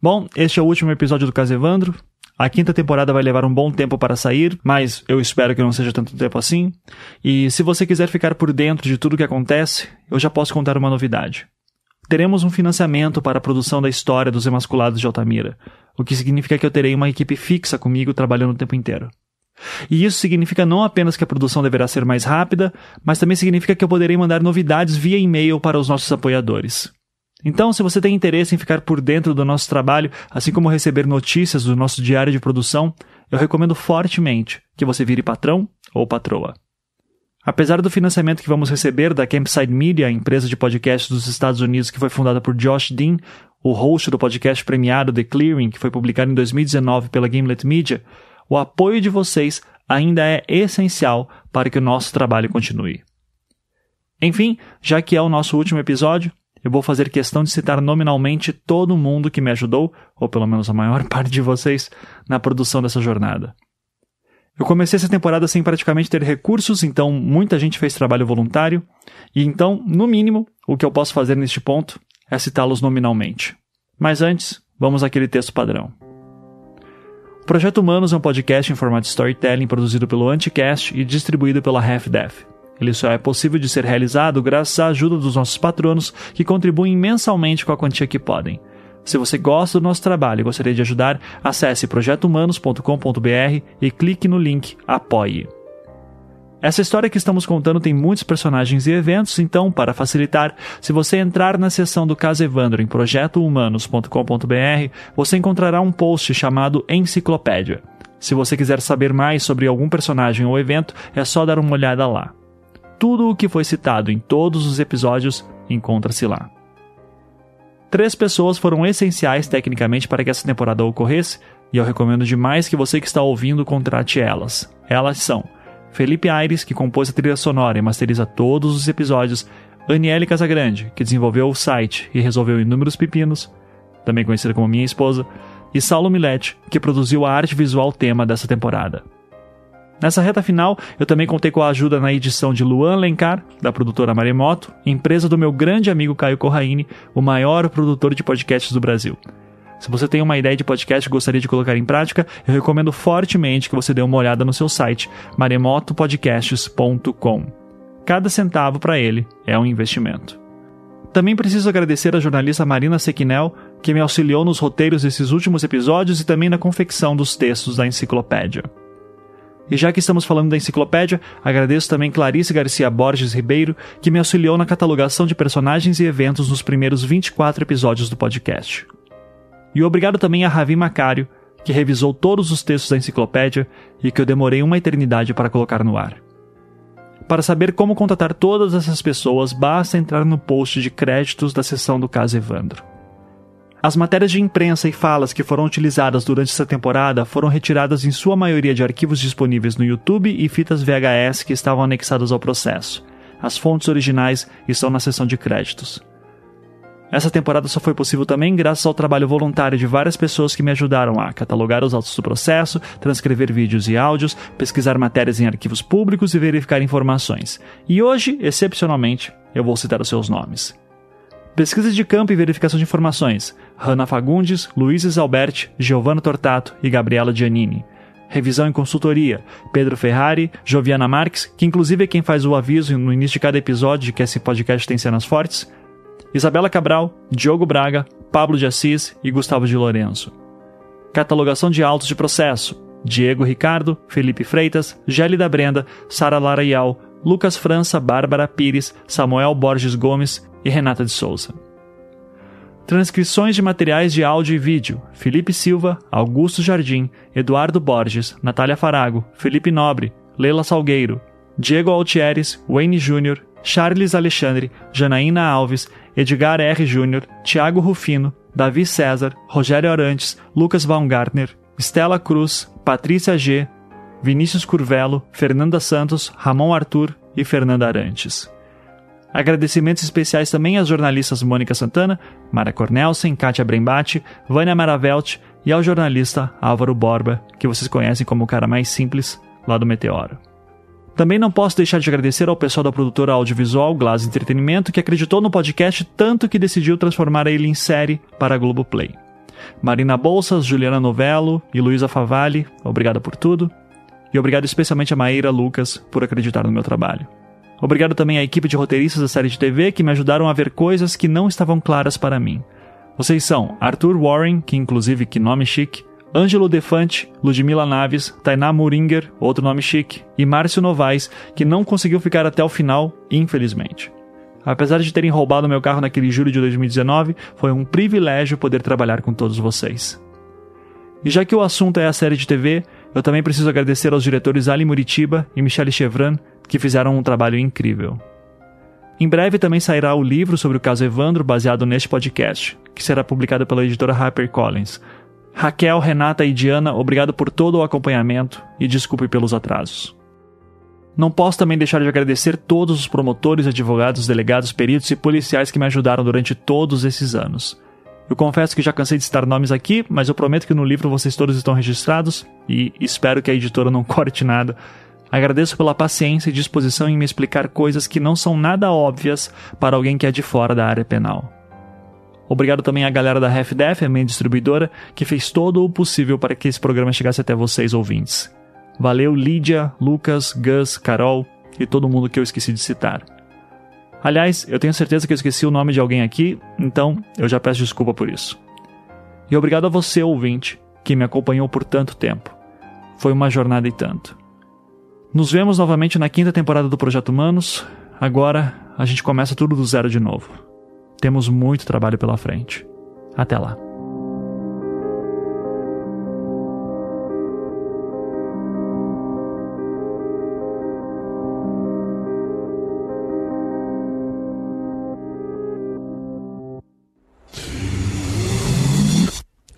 Bom, este é o último episódio do Caso Evandro. A quinta temporada vai levar um bom tempo para sair, mas eu espero que não seja tanto tempo assim. E se você quiser ficar por dentro de tudo o que acontece, eu já posso contar uma novidade. Teremos um financiamento para a produção da história dos emasculados de Altamira, o que significa que eu terei uma equipe fixa comigo trabalhando o tempo inteiro. E isso significa não apenas que a produção deverá ser mais rápida, mas também significa que eu poderei mandar novidades via e-mail para os nossos apoiadores. Então, se você tem interesse em ficar por dentro do nosso trabalho, assim como receber notícias do nosso diário de produção, eu recomendo fortemente que você vire patrão ou patroa. Apesar do financiamento que vamos receber da Campside Media, empresa de podcast dos Estados Unidos que foi fundada por Josh Dean, o host do podcast premiado The Clearing, que foi publicado em 2019 pela Gimlet Media, o apoio de vocês ainda é essencial para que o nosso trabalho continue. Enfim, já que é o nosso último episódio, eu vou fazer questão de citar nominalmente todo mundo que me ajudou, ou pelo menos a maior parte de vocês, na produção dessa jornada. Eu comecei essa temporada sem praticamente ter recursos, então muita gente fez trabalho voluntário, e então, no mínimo, o que eu posso fazer neste ponto é citá-los nominalmente. Mas antes, vamos àquele texto padrão. O Projeto Humanos é um podcast em formato storytelling produzido pelo Anticast e distribuído pela Half-Death. Ele só é possível de ser realizado graças à ajuda dos nossos patronos que contribuem mensalmente com a quantia que podem. Se você gosta do nosso trabalho e gostaria de ajudar, acesse projetohumanos.com.br e clique no link Apoie. Essa história que estamos contando tem muitos personagens e eventos, então, para facilitar, se você entrar na seção do caso Evandro em projetohumanos.com.br, você encontrará um post chamado Enciclopédia. Se você quiser saber mais sobre algum personagem ou evento, é só dar uma olhada lá. Tudo o que foi citado em todos os episódios encontra-se lá. Três pessoas foram essenciais tecnicamente para que essa temporada ocorresse, e eu recomendo demais que você que está ouvindo contrate elas. Elas são Felipe Aires, que compôs a trilha sonora e masteriza todos os episódios, Aniele Casagrande, que desenvolveu o site e resolveu inúmeros pepinos, também conhecida como minha esposa, e Saulo Milete, que produziu a arte visual tema dessa temporada. Nessa reta final, eu também contei com a ajuda na edição de Luan Lencar, da produtora Maremoto, empresa do meu grande amigo Caio Corraine, o maior produtor de podcasts do Brasil. Se você tem uma ideia de podcast e gostaria de colocar em prática, eu recomendo fortemente que você dê uma olhada no seu site maremotopodcasts.com. Cada centavo para ele é um investimento. Também preciso agradecer a jornalista Marina Sequinel, que me auxiliou nos roteiros desses últimos episódios e também na confecção dos textos da enciclopédia. E já que estamos falando da enciclopédia, agradeço também Clarice Garcia Borges Ribeiro, que me auxiliou na catalogação de personagens e eventos nos primeiros 24 episódios do podcast. E obrigado também a Ravi Macário, que revisou todos os textos da enciclopédia e que eu demorei uma eternidade para colocar no ar. Para saber como contatar todas essas pessoas, basta entrar no post de créditos da seção do caso Evandro. As matérias de imprensa e falas que foram utilizadas durante essa temporada foram retiradas em sua maioria de arquivos disponíveis no YouTube e fitas VHS que estavam anexadas ao processo. As fontes originais estão na seção de créditos. Essa temporada só foi possível também graças ao trabalho voluntário de várias pessoas que me ajudaram a catalogar os autos do processo, transcrever vídeos e áudios, pesquisar matérias em arquivos públicos e verificar informações. E hoje, excepcionalmente, eu vou citar os seus nomes. Pesquisa de campo e verificação de informações: Hanna Fagundes, Luiz Alberti, Giovanna Tortato e Gabriela Giannini. Revisão e consultoria: Pedro Ferrari, Joviana Marques, que inclusive é quem faz o aviso no início de cada episódio de que esse podcast tem cenas fortes. Isabela Cabral, Diogo Braga, Pablo de Assis e Gustavo de Lourenço. Catalogação de autos de processo: Diego Ricardo, Felipe Freitas, Gélida Brenda, Sara Laraial, Lucas França, Bárbara Pires, Samuel Borges Gomes e Renata de Souza. Transcrições de materiais de áudio e vídeo: Felipe Silva, Augusto Jardim, Eduardo Borges, Natália Farago, Felipe Nobre, Leila Salgueiro, Diego Altieres, Wayne Júnior, Charles Alexandre, Janaína Alves, Edgar R. Júnior, Tiago Rufino, Davi César, Rogério Arantes, Lucas Baumgartner, Stella Cruz, Patrícia G., Vinícius Curvelo, Fernanda Santos, Ramon Arthur e Fernanda Arantes. Agradecimentos especiais também às jornalistas Mônica Santana, Mara Cornelsen, Kátia Brembate, Vânia Maravelt e ao jornalista Álvaro Borba, que vocês conhecem como o cara mais simples lá do Meteoro. Também não posso deixar de agradecer ao pessoal da produtora audiovisual Glass Entretenimento, que acreditou no podcast tanto que decidiu transformar ele em série para a Globoplay. Marina Bolsas, Juliana Novello e Luísa Favalli, obrigado por tudo. E obrigado especialmente a Maíra Lucas por acreditar no meu trabalho. Obrigado também à equipe de roteiristas da série de TV que me ajudaram a ver coisas que não estavam claras para mim. Vocês são Arthur Warren, que inclusive que nome chique, Ângelo Defante, Ludmila Naves, Tainá Muringer, outro nome chique, e Márcio Novaes, que não conseguiu ficar até o final, infelizmente. Apesar de terem roubado meu carro naquele julho de 2019, foi um privilégio poder trabalhar com todos vocês. E já que o assunto é a série de TV, eu também preciso agradecer aos diretores Ali Muritiba e Michele Chevran, que fizeram um trabalho incrível. Em breve também sairá o livro sobre o caso Evandro, baseado neste podcast, que será publicado pela editora HarperCollins. Raquel, Renata e Diana, obrigado por todo o acompanhamento e desculpe pelos atrasos. Não posso também deixar de agradecer todos os promotores, advogados, delegados, peritos e policiais que me ajudaram durante todos esses anos. Eu confesso que já cansei de citar nomes aqui, mas eu prometo que no livro vocês todos estão registrados e espero que a editora não corte nada Agradeço pela paciência e disposição em me explicar coisas que não são nada óbvias para alguém que é de fora da área penal. Obrigado também à galera da HalfDef, a minha distribuidora, que fez todo o possível para que esse programa chegasse até vocês ouvintes. Valeu Lídia, Lucas, Gus, Carol e todo mundo que eu esqueci de citar. Aliás, eu tenho certeza que eu esqueci o nome de alguém aqui, então eu já peço desculpa por isso. E obrigado a você, ouvinte, que me acompanhou por tanto tempo. Foi uma jornada e tanto. Nos vemos novamente na quinta temporada do Projeto Humanos. Agora a gente começa tudo do zero de novo. Temos muito trabalho pela frente. Até lá.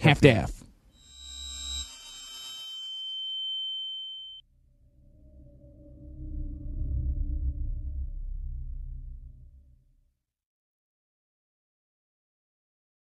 Half-Death